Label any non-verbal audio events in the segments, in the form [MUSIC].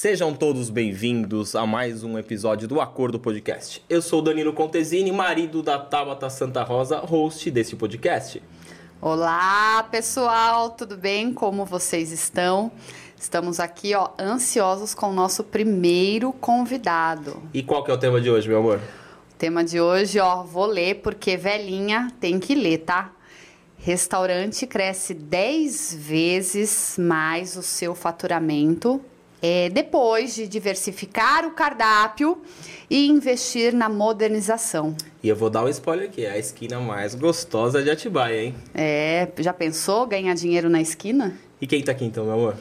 Sejam todos bem-vindos a mais um episódio do Acordo Podcast. Eu sou Danilo Contesini, marido da Tabata Santa Rosa, host desse podcast. Olá, pessoal, tudo bem? Como vocês estão? Estamos aqui, ó, ansiosos com o nosso primeiro convidado. E qual que é o tema de hoje, meu amor? O tema de hoje, ó, vou ler porque velhinha tem que ler, tá? Restaurante cresce 10 vezes mais o seu faturamento é, depois de diversificar o cardápio e investir na modernização. E eu vou dar um spoiler aqui, é a esquina mais gostosa de Atibaia, hein? É, já pensou ganhar dinheiro na esquina? E quem tá aqui então, meu amor?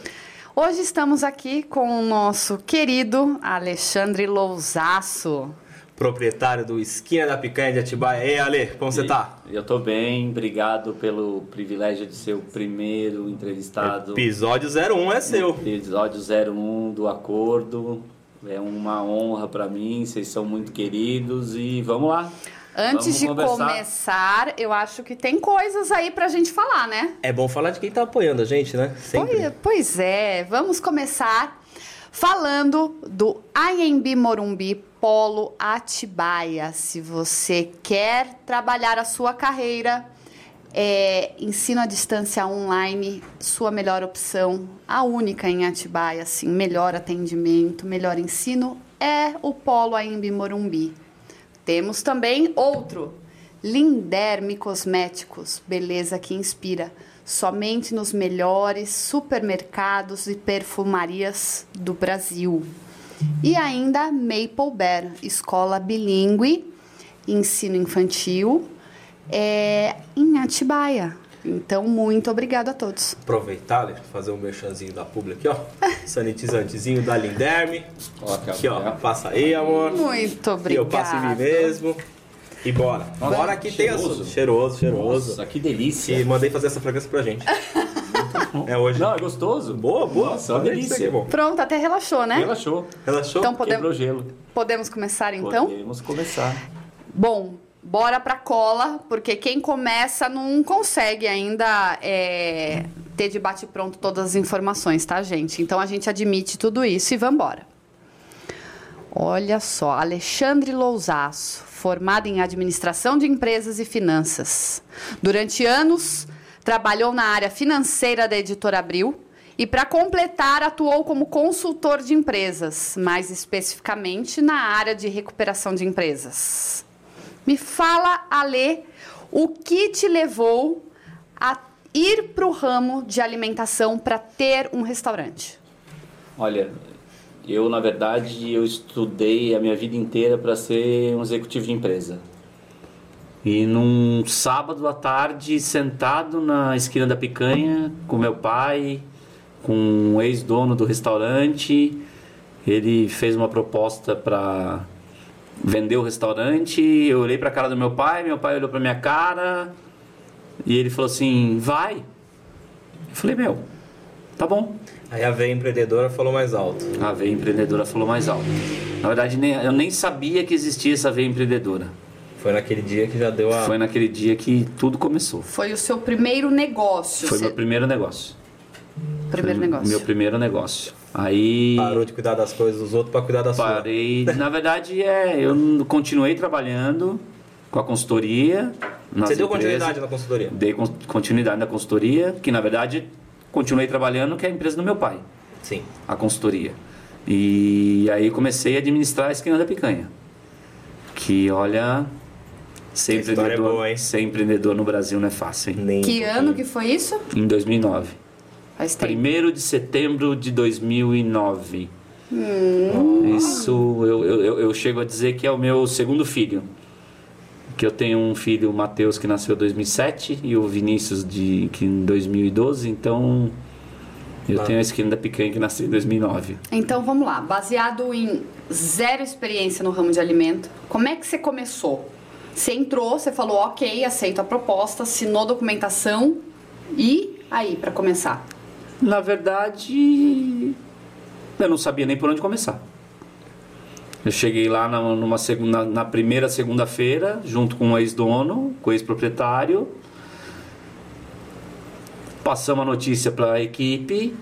Hoje estamos aqui com o nosso querido Alexandre Lousaço proprietário do Esquina da Picanha de Atibaia. Ei, Ale, como você tá? Eu tô bem, obrigado pelo privilégio de ser o primeiro entrevistado. Episódio 01 é seu. Episódio 01 do Acordo. É uma honra para mim, vocês são muito queridos e vamos lá. Antes vamos de começar, eu acho que tem coisas aí pra gente falar, né? É bom falar de quem tá apoiando a gente, né? Sempre. Pois, pois é, vamos começar falando do IMB Morumbi Polo Atibaia. Se você quer trabalhar a sua carreira, é, ensino à distância online, sua melhor opção, a única em Atibaia, assim, melhor atendimento, melhor ensino é o Polo AMB Morumbi. Temos também outro, Linderme Cosméticos, beleza que inspira, somente nos melhores supermercados e perfumarias do Brasil. E ainda Maple Bear, escola bilíngue, ensino infantil, é, em Atibaia. Então, muito obrigado a todos. Aproveitar, fazer um merchanzinho da pública aqui, ó. [LAUGHS] Sanitizantezinho da Linderme. Aqui, ó. Passa aí, amor. Muito obrigado. eu passo em mim mesmo. E bora. Nossa, bora que tem assunto. Cheiroso, cheiroso. Nossa, que delícia. E mandei fazer essa fragrância pra gente. [LAUGHS] É hoje. Não, é gostoso. Boa, boa. Nossa, uma delícia. Pronto, até relaxou, né? Relaxou. Relaxou? Então podemos, Quebrou gelo. Podemos começar então? Podemos começar. Bom, bora pra cola, porque quem começa não consegue ainda é, ter de bate-pronto todas as informações, tá, gente? Então a gente admite tudo isso e vambora. Olha só, Alexandre Lousaço, formado em administração de empresas e finanças. Durante anos Trabalhou na área financeira da editora Abril e, para completar, atuou como consultor de empresas, mais especificamente na área de recuperação de empresas. Me fala, Alê, o que te levou a ir para o ramo de alimentação para ter um restaurante? Olha, eu na verdade eu estudei a minha vida inteira para ser um executivo de empresa. E num sábado à tarde, sentado na esquina da picanha, com meu pai, com um ex-dono do restaurante, ele fez uma proposta para vender o restaurante. Eu olhei para a cara do meu pai, meu pai olhou para minha cara e ele falou assim: vai. Eu falei: meu, tá bom. Aí a veia empreendedora falou mais alto. A veia empreendedora falou mais alto. Na verdade, eu nem sabia que existia essa veia empreendedora. Foi naquele dia que já deu a. Foi naquele dia que tudo começou. Foi o seu primeiro negócio. Foi Você... meu primeiro negócio. Primeiro Foi negócio. Meu primeiro negócio. Aí. Parou de cuidar das coisas dos outros para cuidar da sua. Parei. [LAUGHS] Na verdade, é. Eu continuei trabalhando com a consultoria. Você deu continuidade na consultoria? Dei continuidade na consultoria, que na verdade continuei trabalhando, que é a empresa do meu pai. Sim. A consultoria. E aí comecei a administrar a esquina da picanha. Que olha, Ser empreendedor, é boa, ser empreendedor no Brasil não é fácil, hein? Nem que um ano que foi isso? Em 2009. Faz tempo. 1 de setembro de 2009. Hum. Isso, eu, eu, eu chego a dizer que é o meu segundo filho. Que eu tenho um filho, o Matheus, que nasceu em 2007 e o Vinícius, de, que em 2012. Então, eu tenho a esquina da picanha que nasceu em 2009. Então vamos lá, baseado em zero experiência no ramo de alimento, como é que você começou? Você entrou, você falou, ok, aceito a proposta, assinou a documentação e aí, para começar? Na verdade, eu não sabia nem por onde começar. Eu cheguei lá na, numa segunda, na primeira segunda-feira, junto com o ex-dono, com o ex-proprietário. Passamos a notícia para a equipe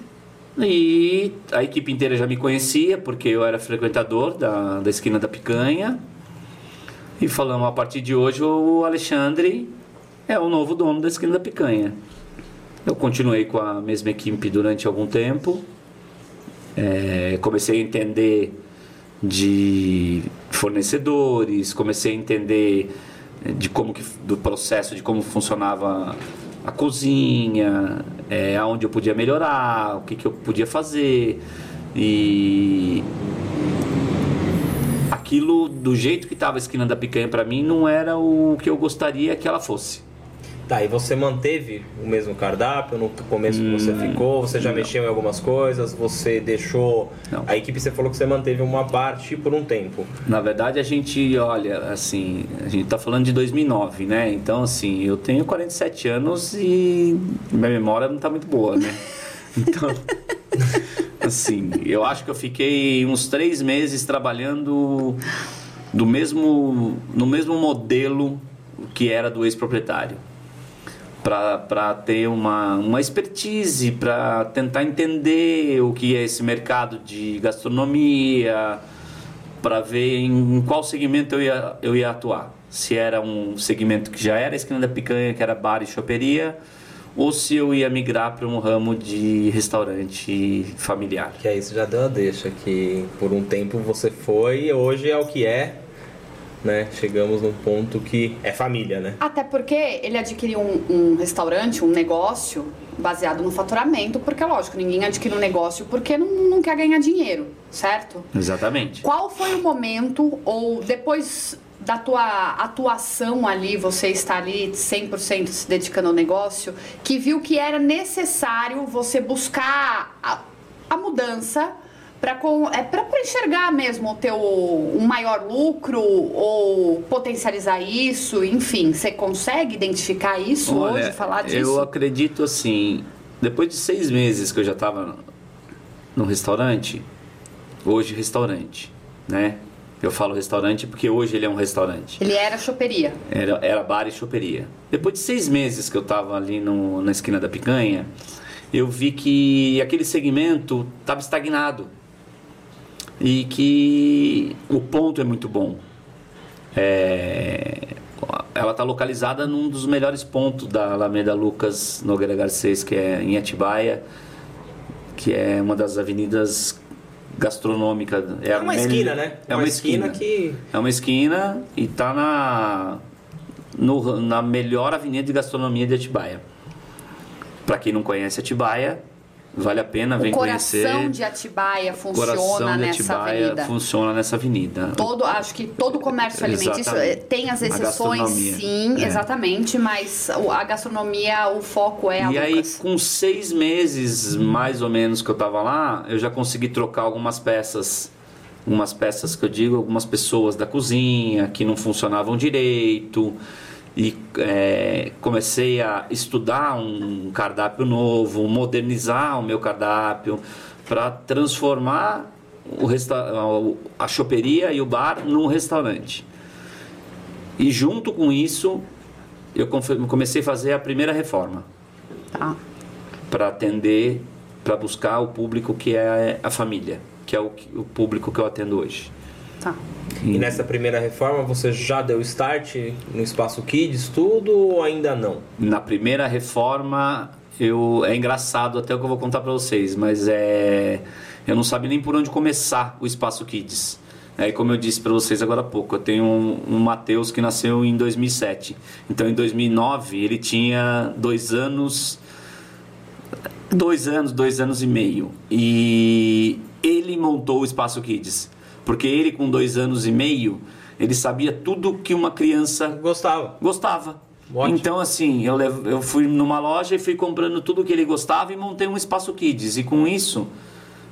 E a equipe inteira já me conhecia, porque eu era frequentador da, da esquina da picanha. E falamos, a partir de hoje o Alexandre é o novo dono da esquina da picanha. Eu continuei com a mesma equipe durante algum tempo. É, comecei a entender de fornecedores, comecei a entender de como que, do processo de como funcionava a cozinha, é, aonde eu podia melhorar, o que, que eu podia fazer e aquilo do jeito que estava a esquina da picanha para mim não era o que eu gostaria que ela fosse. Tá, e você manteve o mesmo cardápio no começo que você Hum, ficou? Você já não. mexeu em algumas coisas? Você deixou. Não. A equipe você falou que você manteve uma parte por um tempo. Na verdade, a gente, olha, assim, a gente tá falando de 2009, né? Então, assim, eu tenho 47 anos e minha memória não tá muito boa, né? [LAUGHS] Então, assim, eu acho que eu fiquei uns três meses trabalhando do mesmo, no mesmo modelo que era do ex-proprietário. Para ter uma, uma expertise, para tentar entender o que é esse mercado de gastronomia, para ver em qual segmento eu ia, eu ia atuar. Se era um segmento que já era esquina da picanha, que era bar e choperia, ou se eu ia migrar para um ramo de restaurante familiar. Que aí você já deu a deixa que por um tempo você foi e hoje é o que é, né? Chegamos num ponto que é família, né? Até porque ele adquiriu um, um restaurante, um negócio baseado no faturamento, porque lógico, ninguém adquire um negócio porque não, não quer ganhar dinheiro, certo? Exatamente. Qual foi o momento, ou depois da tua atuação ali, você está ali 100% se dedicando ao negócio, que viu que era necessário você buscar a, a mudança para é, pra enxergar mesmo o teu um maior lucro ou potencializar isso, enfim, você consegue identificar isso hoje, falar disso? eu acredito assim, depois de seis meses que eu já estava no restaurante, hoje restaurante, né? Eu falo restaurante porque hoje ele é um restaurante. Ele era choperia. Era, era bar e choperia. Depois de seis meses que eu estava ali no, na esquina da picanha, eu vi que aquele segmento estava estagnado e que o ponto é muito bom. É, ela está localizada num dos melhores pontos da Alameda Lucas Nogueira Garcês, que é em Atibaia, que é uma das avenidas gastronômicas. É, a uma mel- esquina, né? É uma, esquina. que. É uma esquina e está na, no- na melhor avenida de gastronomia de Atibaia. Para quem não conhece Atibaia, vale a pena O vem coração conhecer. de Atibaia O funciona coração de nessa Atibaia avenida. funciona nessa avenida. Todo, acho que todo comércio alimentício eh, tem as exceções, sim, É. exatamente, mas o- a gastronomia, o foco é a E aí, Lucas. com seis meses mais ou menos que eu tava lá, eu já consegui trocar algumas peças. Algumas peças que eu digo, algumas pessoas da cozinha que não funcionavam direito. E é, comecei a estudar um cardápio novo, modernizar o meu cardápio para transformar o resta a choperia e o bar num restaurante. E junto com isso, eu comecei a fazer a primeira reforma Tá. para atender, para buscar o público que é a família, que é o, o público que eu atendo hoje. Tá. E nessa primeira reforma você já deu start no espaço Kids, tudo ou ainda não? Na primeira reforma, eu é engraçado até o que eu vou contar para vocês, mas é eu não sabia nem por onde começar o espaço Kids. Aí, como eu disse para vocês agora há pouco, eu tenho um, um Matheus que nasceu em 2007. Então, em 2009, ele tinha dois anos, dois anos, dois anos e meio. E ele montou o Espaço Kids. Porque ele, com dois anos e meio, ele sabia tudo que uma criança Gostava. gostava. Ótimo. Então, assim, eu, levo- eu fui numa loja e fui comprando tudo que ele gostava e montei um espaço kids. E com isso,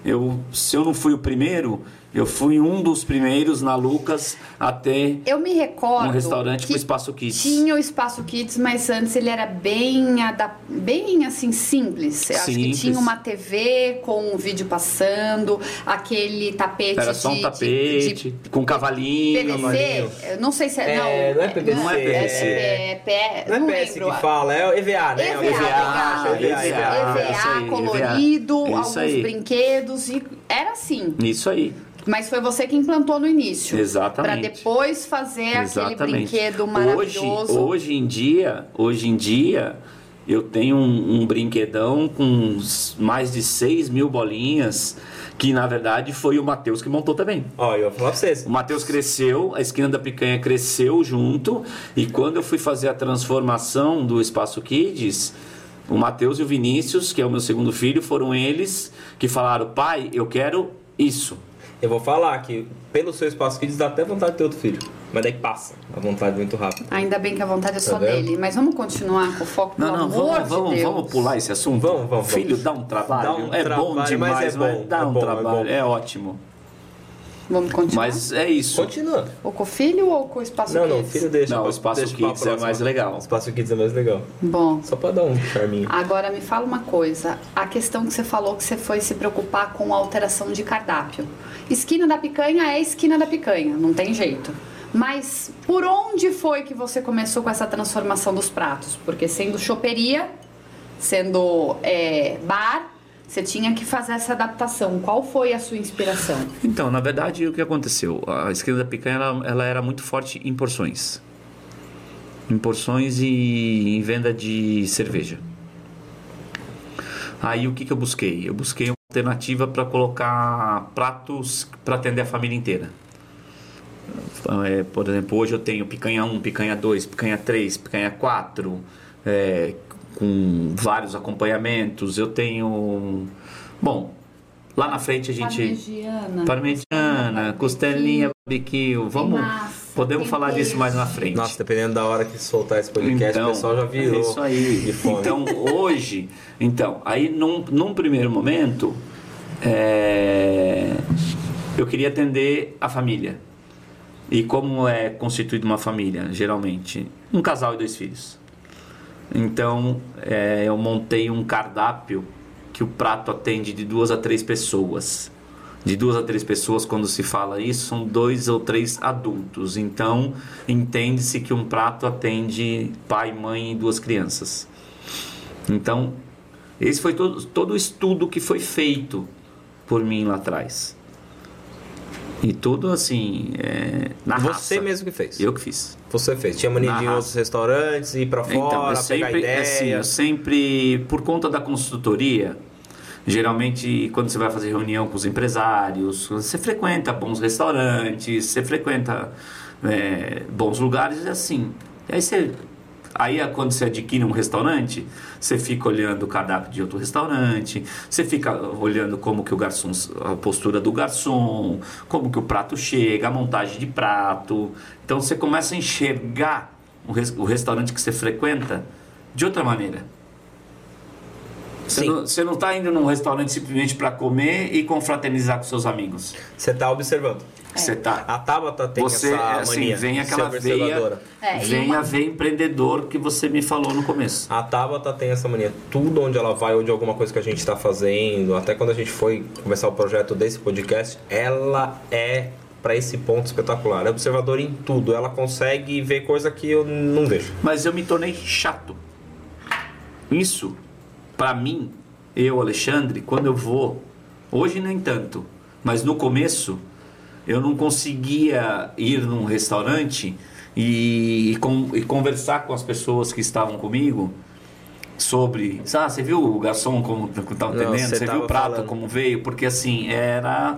eu, se eu não fui o primeiro, Eu fui um dos primeiros na Lucas a ter Eu me recordo. um restaurante com espaço kids. Tinha o espaço kids, mas antes ele era bem, bem assim, simples. Eu acho que Simples. tinha uma TV com um vídeo passando, aquele tapete Era só de, um de- tapete, de com cavalinho. PVC. Não sei se é. É, não, não é PVC, Não é PVC. É, é, é, Não não é PS lembro. que fala, é EVA, né? EVA, O EVA, EVA, EVA, EVA, isso aí, colorido, EVA. alguns brinquedos e era assim. Isso aí. Mas foi você que implantou no início. Exatamente. Pra depois fazer aquele brinquedo Hoje, maravilhoso. hoje em dia, hoje em dia, eu tenho um, um brinquedão com mais de 6 mil bolinhas, que na verdade foi o Matheus que montou também. Ó, eu vou falar pra vocês. O Matheus cresceu, a esquina da picanha cresceu junto, e quando eu fui fazer a transformação do Espaço Kids, o Matheus e o Vinícius, que é o meu segundo filho, foram eles que falaram: pai, eu quero isso. Eu vou falar que pelo seu espaço kids dá até vontade de ter outro filho. Mas daí passa a vontade muito rápido. Ainda bem que a vontade é só Tá vendo? dele. Mas vamos continuar com o foco, Não, não, amor vamos, de vamos, Deus. vamos pular esse assunto. Vamos, vamos, Filho vamos. dá um trabalho. Dá um é trabalho, bom mas demais, é mas bom, dá é um bom, é trabalho. bom. É, ótimo. Vamos continuar? Mas é isso. Continua. Ou com o filho ou com o espaço Não, não, kids? filho deixa. Não, o espaço deixa kids é mais legal. O espaço kids é mais legal. Bom, Só pra dar um charminho. agora me fala uma coisa. A questão que você falou que você foi se preocupar com a alteração de cardápio. Esquina da picanha é esquina da picanha, não tem jeito. Mas por onde foi que você começou com essa transformação dos pratos? Porque sendo choperia, sendo é, bar, você tinha que fazer essa adaptação. Qual foi a sua inspiração? Então, na verdade, o que aconteceu? A esquina da picanha ela, ela era muito forte em porções. Em porções e em venda de cerveja. Aí o que, que eu busquei? Eu busquei uma alternativa para colocar pratos para atender a família inteira. É, por exemplo, hoje eu tenho picanha 1, picanha 2, picanha 3, picanha 4, é, com vários acompanhamentos. Eu tenho. Bom, lá na frente a gente. Parmegiana. Parmegiana, costelinha, barbecue. Vamos. massa, podemos falar disso queijo. mais na frente. Nossa, dependendo da hora que soltar esse podcast, o pessoal já virou é isso aí. de fome. Então, hoje, então, aí num, num primeiro momento, é, eu queria atender a família. E como é constituída uma família, geralmente? Um casal e dois filhos. Então, é, eu montei um cardápio que o prato atende de duas a três pessoas. De duas a três pessoas, quando se fala isso, são dois ou três adultos. Então, entende-se que um prato atende pai, mãe e duas crianças. Então, esse foi todo, todo o estudo que foi feito por mim lá atrás. E tudo assim, é, na Você raça. mesmo que fez. Eu que fiz. Você fez. Tinha mania Na de ir em outros restaurantes, ir pra fora, Então, eu pegar sempre, ideia. assim, eu sempre, por conta da consultoria, geralmente quando você vai fazer reunião com os empresários, você frequenta bons restaurantes, você frequenta é, bons lugares, é assim. E aí você, aí quando você adquire um restaurante, você fica olhando o cardápio de outro restaurante, você fica olhando como que o garçom, a postura do garçom, como que o prato chega, a montagem de prato. Então você começa a enxergar o restaurante que você frequenta de outra maneira. Você Sim. não, você não está indo num restaurante simplesmente para comer e confraternizar com seus amigos. Você tá observando. Você tá. A Tabata tem Você, essa assim, mania vem de aquela veia, observadora. É, e vem uma- a veia empreendedor que você me falou no começo. A Tabata tem essa mania. Tudo onde ela vai, ou de alguma coisa que a gente está fazendo, até quando a gente foi começar o projeto desse podcast, ela é para esse ponto espetacular. É observadora em tudo. Ela consegue ver coisa que eu não vejo. Mas eu me tornei chato. Isso, para mim, eu, Alexandre, quando eu vou, hoje nem tanto, mas no começo, eu não conseguia ir num restaurante e, e con- e conversar com as pessoas que estavam comigo sobre, ah, você viu o garçom como estava Não, atendendo? você Você viu o prato falando. como veio? Porque assim, era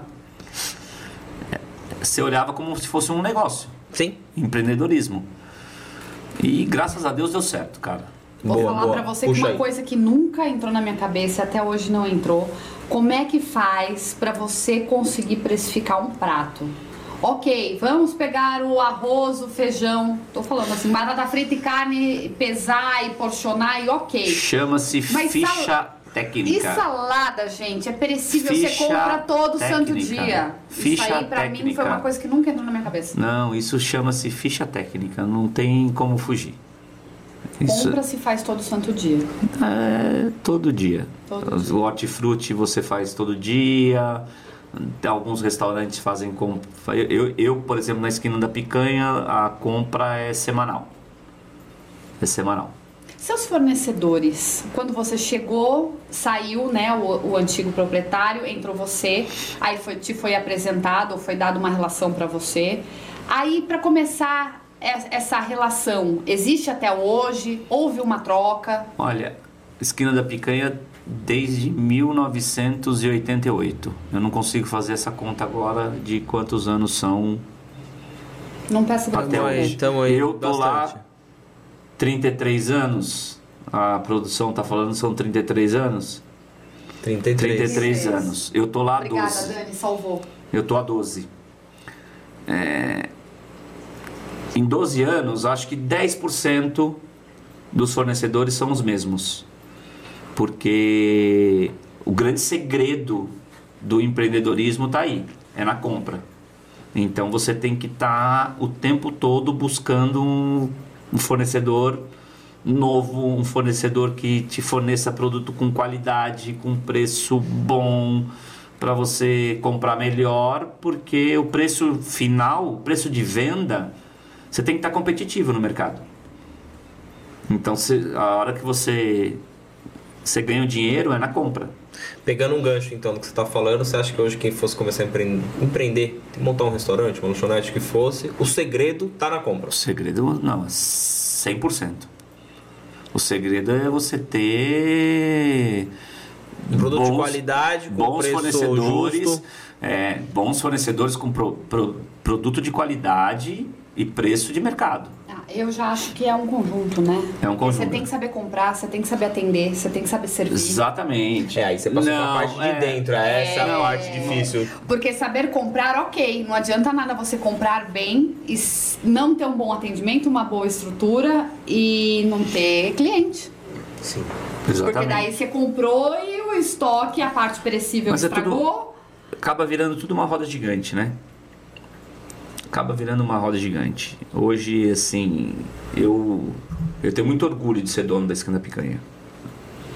você olhava como se fosse um negócio Sim. empreendedorismo. E graças a Deus deu certo, cara. Vou Boa, falar boa. pra você Puxa que uma aí. coisa que nunca entrou na minha cabeça e até hoje não entrou. Como é que faz pra você conseguir precificar um prato? Ok, vamos pegar o arroz, o feijão. Tô falando assim, batata frita e carne, pesar e porcionar e ok. Chama-se Mas ficha técnica. E salada, gente, é perecível, você Ficha compra todo santo técnica. dia. Ficha Isso aí pra mim técnica. foi uma coisa que nunca entrou na minha cabeça. Não, isso chama-se ficha técnica, não tem como fugir. Isso Compra se faz todo santo dia. é todo dia. Todo hortifruti você faz todo dia. Alguns restaurantes fazem com. Eu, eu, por exemplo, na esquina da picanha, a compra é semanal. É semanal. Seus fornecedores, quando você chegou, saiu, né, o, o antigo proprietário, entrou você, aí foi, te foi apresentado, ou foi dada uma relação pra você. Aí, pra começar essa relação, existe até hoje? Houve uma troca? Olha, esquina da picanha desde 1988. Eu não consigo fazer essa conta agora de quantos anos são. Não peça pra Até eu hoje. Tamo aí Eu tô bastante. lá 33 anos. A produção tá falando são 33 anos. 33. 33 Isso. anos. Eu tô lá há Obrigada, 12. Dani, salvou. Eu tô há 12. É, Em 12 anos, acho que 10% dos fornecedores são os mesmos. Porque o grande segredo do empreendedorismo está aí, é na compra. Então você tem que estar o tempo todo buscando um, um fornecedor novo, um fornecedor que te forneça produto com qualidade, com preço bom, para você comprar melhor, porque o preço final, o preço de venda, você tem que estar competitivo no mercado. Então, você- a hora que você você ganha o dinheiro é na compra. Pegando um gancho então do que você está falando, você acha que hoje quem fosse começar a empre- empreender, montar um restaurante, uma lanchonete que fosse, o segredo tá na compra. O segredo não, é 100%. O segredo é você ter Um produto de bons- qualidade, com bons preço fornecedores, justo. é, bons fornecedores com pro- pro- produto de qualidade e preço de mercado. Ah, eu já acho que é um conjunto, né? É um conjunto. Você tem que saber comprar, você tem que saber atender, você tem que saber servir. Exatamente. É, aí você passou Não, pra parte de é. dentro, essa é a É. parte difícil. Porque saber comprar, ok. Não adianta nada você comprar bem e não ter um bom atendimento, uma boa estrutura e não ter cliente. Sim. Exatamente. Porque daí você comprou e o estoque, a parte perecível Mas é tudo- estragou. acaba virando tudo uma roda gigante, né? Acaba virando uma roda gigante. Hoje, assim, eu eu tenho muito orgulho de ser dono da Esquina Picanha.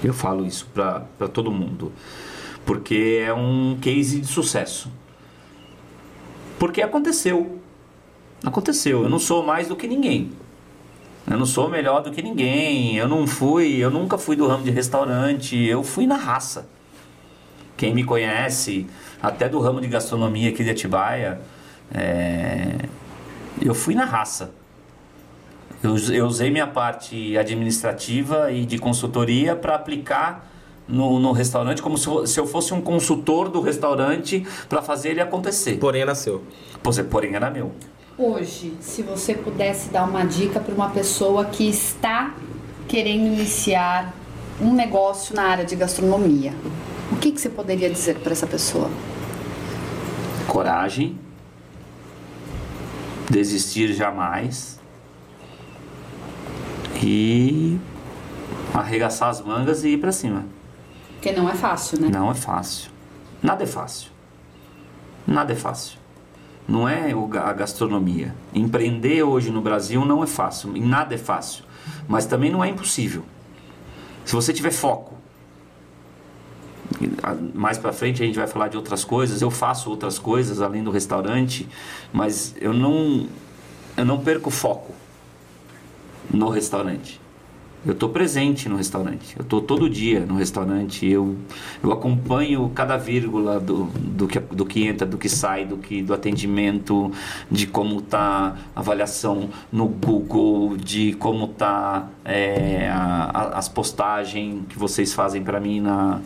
Eu falo isso pra todo mundo. Porque é um case de sucesso. Porque aconteceu. Aconteceu. Eu não sou mais do que ninguém. Eu não sou melhor do que ninguém. Eu não fui, eu nunca fui do ramo de restaurante. Eu fui na raça. Quem me conhece, até do ramo de gastronomia aqui de Atibaia, é, eu fui na raça. Eu, eu usei minha parte administrativa e de consultoria para aplicar no, no restaurante como se, eu- se eu fosse um consultor do restaurante para fazer ele acontecer. Porém. Pois é, Porém, era meu. Hoje, se você pudesse dar uma dica para uma pessoa que está querendo iniciar um negócio na área de gastronomia, o que, que você poderia dizer para essa pessoa? Coragem, desistir jamais e arregaçar as mangas e ir para cima. Porque não é fácil, né? Não é fácil. Nada é fácil. Nada é fácil. Não é a gastronomia. Empreender hoje no Brasil não é fácil. Nada é fácil. Mas também não é impossível. Se você tiver foco. Mais pra frente a gente vai falar de outras coisas. Eu faço outras coisas além do restaurante, mas eu não eu não perco foco no restaurante. Eu estou presente no restaurante. Eu estou todo dia no restaurante. Eu, eu acompanho cada vírgula do, do, que, do que entra, do que sai, do, que, do atendimento, de como está a avaliação no Google, de como tá é, a- a- as postagens que vocês fazem para mim na,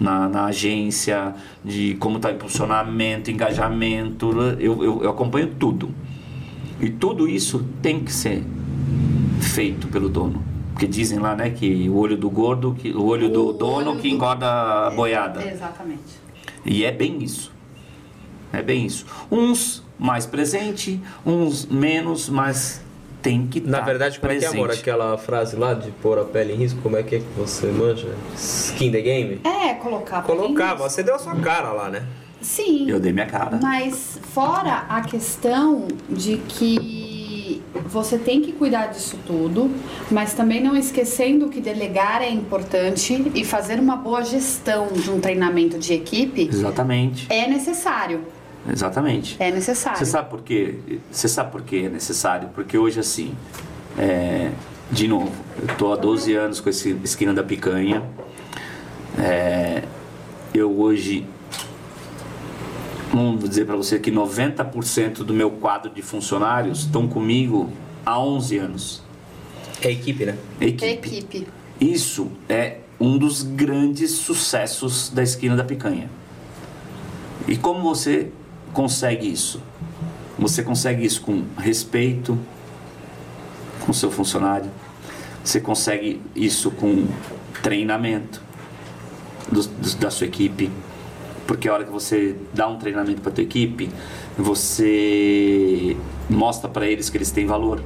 na, na agência, de como está impulsionamento, engajamento. Eu, eu, eu acompanho tudo. E tudo isso tem que ser feito pelo dono. Porque dizem lá, né, que o olho do gordo, que, o olho do O dono olho que do- engorda a boiada. Exatamente. E é bem isso. É bem isso. Uns mais presente, uns menos, mas tem que Na tá verdade, como é que é, presente. amor? Aquela frase lá de pôr a pele em risco, como é que é que você manja? Skin the game? É, colocar. Colocava, bem você deu a sua cara lá, né? Sim. Eu dei minha cara. Mas fora a questão de que você tem que cuidar disso tudo, mas também não esquecendo que delegar é importante e fazer uma boa gestão de um treinamento de equipe Exatamente. é necessário. Exatamente. É necessário. Você sabe por quê? Você sabe por que é necessário? Porque hoje, assim, é, de novo, eu tô há 12 anos com esse esquina da picanha. É, eu hoje, vamos dizer para você que 90% do meu quadro de funcionários estão comigo há 11 anos. É equipe, né? Equipe. Equipe. Isso é um dos grandes sucessos da esquina da picanha. E como você consegue isso? Você consegue isso com respeito com seu funcionário. Você consegue isso com treinamento dos- dos- da sua equipe. Porque a hora que você dá um treinamento para tua equipe, você mostra para eles que eles têm valor.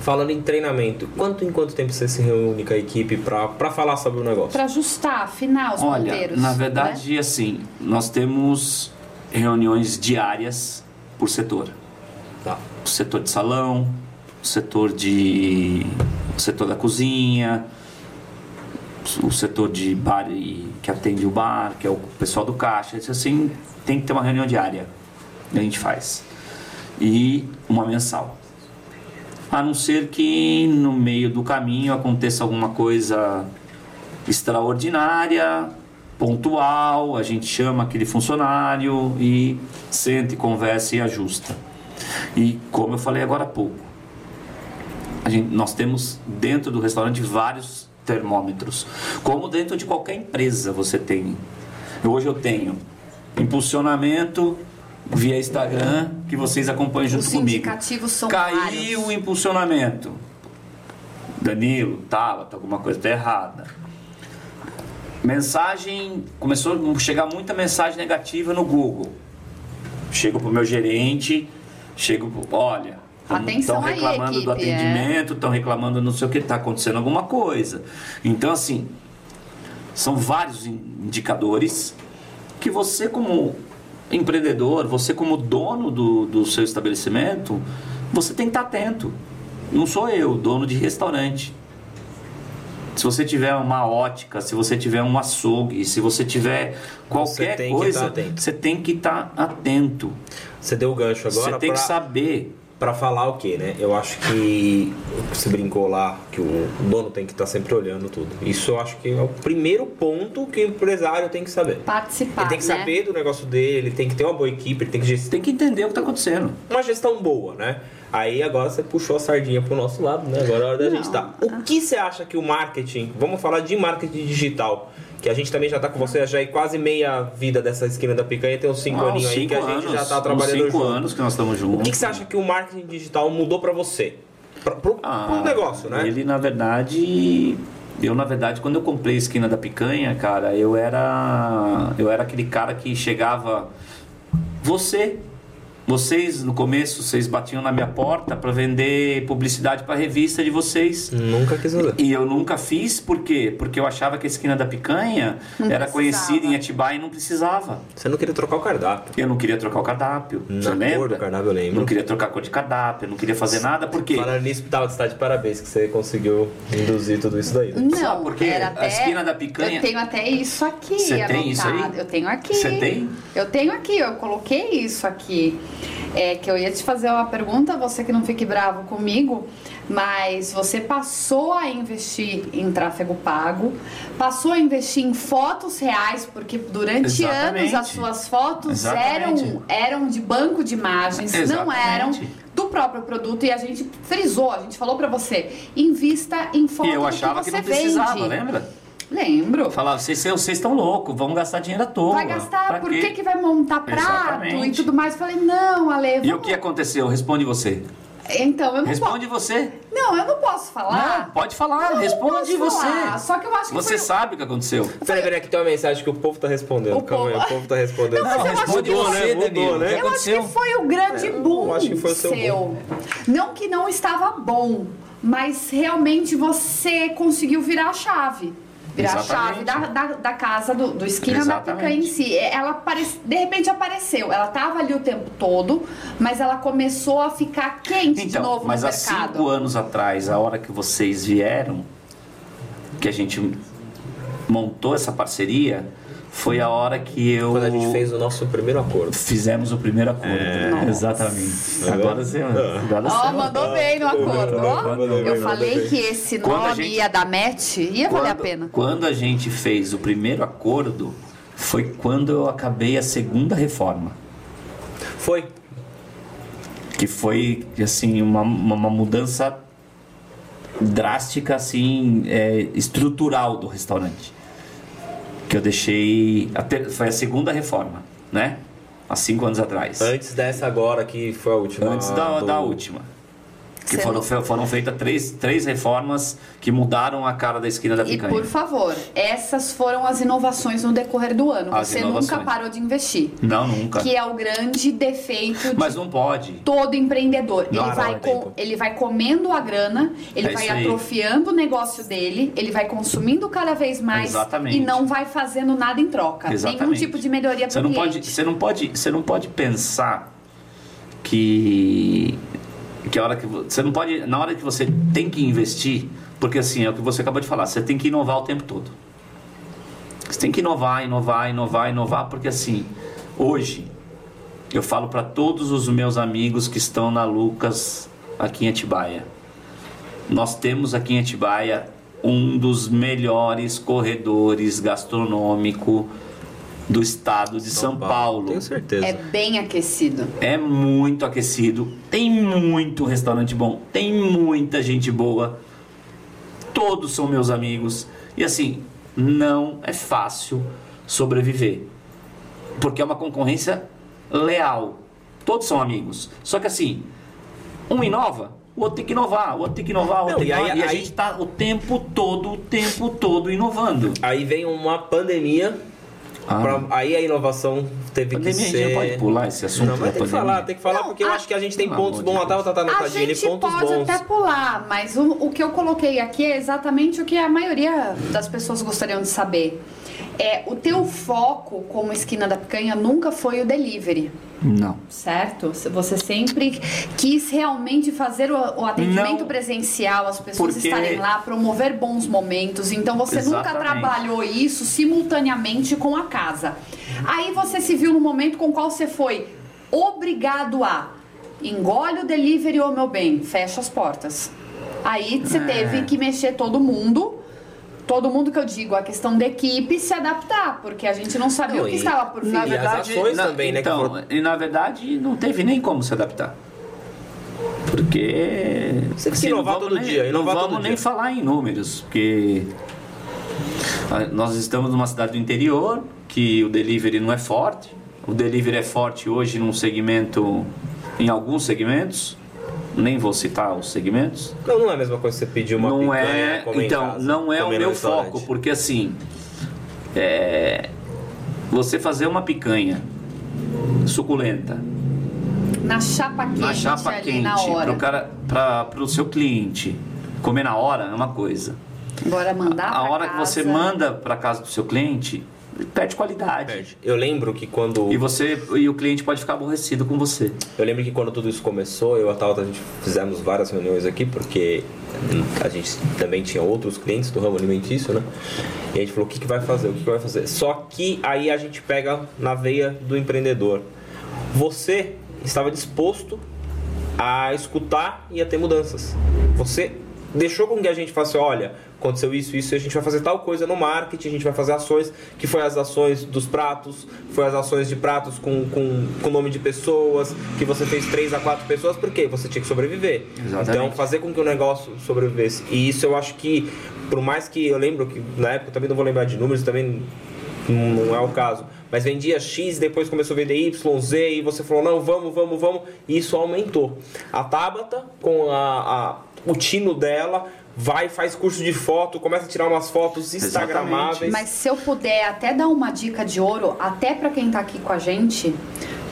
Falando em treinamento, quanto em quanto tempo você se reúne com a equipe pra falar sobre o negócio? Para ajustar, afinar os Olha, ponteiros. na né? verdade, assim, nós temos reuniões diárias por setor. Tá. O setor de salão, o setor de o setor da cozinha, o setor de bar e que atende o bar, que é o pessoal do caixa, isso assim, tem que ter uma reunião diária. A gente faz. E uma mensal. A não ser que no meio do caminho aconteça alguma coisa extraordinária, pontual, a gente chama aquele funcionário e senta e conversa e ajusta. E como eu falei agora há pouco, a gente, nós temos dentro do restaurante vários termômetros, como dentro de qualquer empresa você tem. Hoje eu tenho impulsionamento via Instagram que vocês acompanham junto Os comigo. indicativos são Caiu vários. o impulsionamento. Danilo, Tabata, alguma coisa está errada. Mensagem, começou a chegar muita mensagem negativa no Google. Chego pro meu gerente, chego, pro- olha, estão reclamando do equipe, é. atendimento, estão reclamando não sei o que, está acontecendo alguma coisa. Então, assim, são vários in- indicadores que você como empreendedor, você como dono do, do seu estabelecimento, você tem que estar atento. Não sou eu, dono de restaurante. Se você tiver uma ótica, se você tiver um açougue, se você tiver qualquer que coisa, atento. você tem que estar atento. Você deu o gancho agora Você tem pra, que saber. pra falar o quê, né? Eu acho que você brincou lá que o dono tem que estar sempre olhando tudo. Isso eu acho que é o primeiro ponto que o empresário tem que saber. Participar, Ele tem que né? saber do negócio dele, ele tem que ter uma boa equipe, ele tem que gestar Tem que entender o que está acontecendo. uma gestão boa, né? Aí agora você puxou a sardinha pro nosso lado, né? Agora é a hora da Não. gente tá. O que você acha que o marketing, vamos falar de marketing digital, que a gente também já tá com você já é quase meia vida dessa esquina da picanha, tem uns cinco Ah, aninhos aí que a gente já anos, tá uns trabalhando cinco junto. anos que nós estamos O juntos. que, que você acha que o marketing digital mudou pra você? Pro, pro Ah, negócio, né? Ele, na verdade, eu na verdade, quando eu comprei a esquina da picanha, cara, eu era eu era aquele cara que chegava você vocês no começo vocês batiam na minha porta para vender publicidade para revista de vocês. Nunca quis fazer. E eu nunca fiz, por quê? Porque eu achava que a esquina da picanha Não era precisava. conhecida em Atibaia e não precisava. Você não queria trocar o cardápio. Eu não queria trocar o cardápio. Na você cor do cardápio eu lembro. Não queria trocar a cor de cardápio, eu não queria fazer nada, por quê? Falando nisso, tava de estar de parabéns que você conseguiu induzir tudo isso daí. né? Não, Sabe por quê? era A esquina da picanha- Eu tenho até isso aqui Você tem isso aí? Eu tenho aqui. Você tem? Eu tenho aqui, eu coloquei isso aqui. É que eu ia te fazer uma pergunta, você que não fique bravo comigo, mas você passou a investir em tráfego pago, passou a investir em fotos reais, porque durante Exatamente. anos as suas fotos Exatamente. eram, eram de banco de imagens, não Exatamente. eram do próprio produto e a gente frisou, a gente falou pra você, invista em fotos E eu achava que que, você não precisava, vende. lembra? Lembro. Eu falava, vocês, vocês estão loucos, vão gastar dinheiro à toa. Vai gastar, Pra por que, que vai montar prato Exatamente. e tudo mais? Falei, não, Ale, E o vamos- que aconteceu? Responde você. Então, eu não Responde posso. você. Não, eu não posso falar. Não, pode falar, Eu não responde posso você. falar, Só que eu acho que Você foi... sabe o que aconteceu. Peraí, peraí, aqui tem uma mensagem que o povo tá respondendo. O Calma povo- aí, o povo tá respondendo. Não, mas eu acho responde você, né? Mudou, Danilo. né? O que Eu acho que foi o grande É, boom eu acho que foi o seu seu. Não que não estava bom, mas realmente você conseguiu virar a chave. Virar a chave da, da, da casa do, do esquina da Exatamente. picanha em si. Ela apare- de repente apareceu. Ela estava ali o tempo todo, mas ela começou a ficar quente de Então, novo mas no há mercado. cinco anos atrás, a hora que vocês vieram, que a gente montou essa parceria, foi a hora que eu Quando a gente fez o nosso primeiro acordo. fizemos o primeiro acordo. Nossa. Exatamente. Agora você, agora mandou bem no acordo, mandou Eu mandou falei que esse Quando nome gente- ia dar match, ia valer a Quando- pena. Quando a gente fez o primeiro acordo, foi quando eu acabei a segunda reforma. Foi. que foi assim uma, uma, uma mudança drástica assim é, estrutural do restaurante que eu deixei a ter- foi a segunda reforma né há cinco anos atrás Antes dessa agora, que foi a última. antes da, do- da última que foram, foram feitas três, três reformas que mudaram a cara da esquina da E picanha por favor, essas foram as inovações no decorrer do ano. As Você inovações. nunca parou de investir. não nunca Que é o grande defeito de mas não pode todo empreendedor. Ele Não, vai, não, com- ele vai comendo a grana, ele É vai atrofiando o negócio dele, ele vai consumindo cada vez mais Exatamente. e não vai fazendo nada em troca. Nenhum Exatamente. tipo de melhoria para o pode, cliente. você não pode, você não pode pensar que que a hora que vo- você não pode, na hora que você tem que investir, porque assim, é o que você acabou de falar, você tem que inovar o tempo todo. Você tem que inovar, inovar, inovar, inovar, porque assim, hoje eu falo para todos os meus amigos que estão na Lucas aqui em Atibaia. Nós temos aqui em Atibaia um dos melhores corredores gastronômico do estado de São, Paulo. Tenho certeza. É bem aquecido. É muito aquecido, tem muito restaurante bom, tem muita gente boa. Todos são meus amigos. E assim, não é fácil sobreviver. Porque é uma concorrência leal. Todos são amigos. Só que assim, um inova, o outro tem que inovar, o outro tem que inovar, o outro tem que e aí- inovar. E a aí- gente tá o tempo todo, o tempo todo inovando. Aí vem uma pandemia. Ah. pra- aí a inovação teve Pandemia, que a gente ser. não pode pular esse assunto Não, mas tem que falar, tem que falar, Não, porque eu a- acho que a gente tem pontos bons. A Tava tá A anotadinha ali, gente pontos pode bons. até pular, mas o, o que eu coloquei aqui é exatamente o que a maioria das pessoas gostariam de saber. É, o teu foco como esquina da picanha nunca foi o delivery, Não. Certo? Você sempre quis realmente fazer o, atendimento Não. presencial, as pessoas Porque- estarem lá, promover bons momentos. Então você nunca Exatamente. trabalhou isso simultaneamente com a casa. Aí você se viu no momento com o qual você foi obrigado a engole o delivery, ô meu bem, fecha as portas. Aí você É. teve que mexer todo mundo. Todo mundo que eu digo, a questão da equipe se adaptar, porque a gente não sabia Não, o que e- estava por vir. na E as ações também, né, que Então, foram- e na verdade não teve nem como se adaptar. Porque. Você que inovar não vamos todo nem, dia, inovar não vamos nem dia. falar em números, porque. Nós estamos numa cidade do interior que o delivery não é forte. O delivery é forte hoje num segmento, em alguns segmentos. Nem vou citar os segmentos. Não, não é a mesma coisa que você pedir uma não picanha é, então, casa, não é o meu foco, porque assim, é, você fazer uma picanha suculenta Na chapa quente, na chapa ali quente na hora. pro cara, para pro seu cliente comer na hora é uma coisa. Agora mandar A pra hora que você casa- manda para casa do seu cliente, perde qualidade. Perde. Eu lembro que quando E você e o cliente pode ficar aborrecido com você. Eu lembro que quando tudo isso começou, eu e a Tauta, a gente fizemos várias reuniões aqui, porque a gente também tinha outros clientes do ramo alimentício, né? E a gente falou, o que, que vai fazer, o que, que vai fazer? Só que aí a gente pega na veia do empreendedor. Você estava disposto a escutar e a ter mudanças. Você deixou com que a gente falasse, olha, aconteceu isso, isso, a gente vai fazer tal coisa no marketing, a gente vai fazer ações, que foi as ações dos pratos, foi as ações de pratos com, com, com nome de pessoas, que você fez três a quatro pessoas, porque você tinha que sobreviver. Exatamente. Então, fazer com que o negócio sobrevivesse. E isso eu acho que, por mais que eu lembro que na época, também não vou lembrar de números, também não é o caso. mas vendia X, depois começou a vender Y, Z, e você falou, não, vamos, vamos, vamos, e isso aumentou. A Tabata, com a, a o tino dela, vai, faz curso de foto, começa a tirar umas fotos instagramáveis. Mas se eu puder até dar uma dica de ouro, até para quem tá aqui com a gente,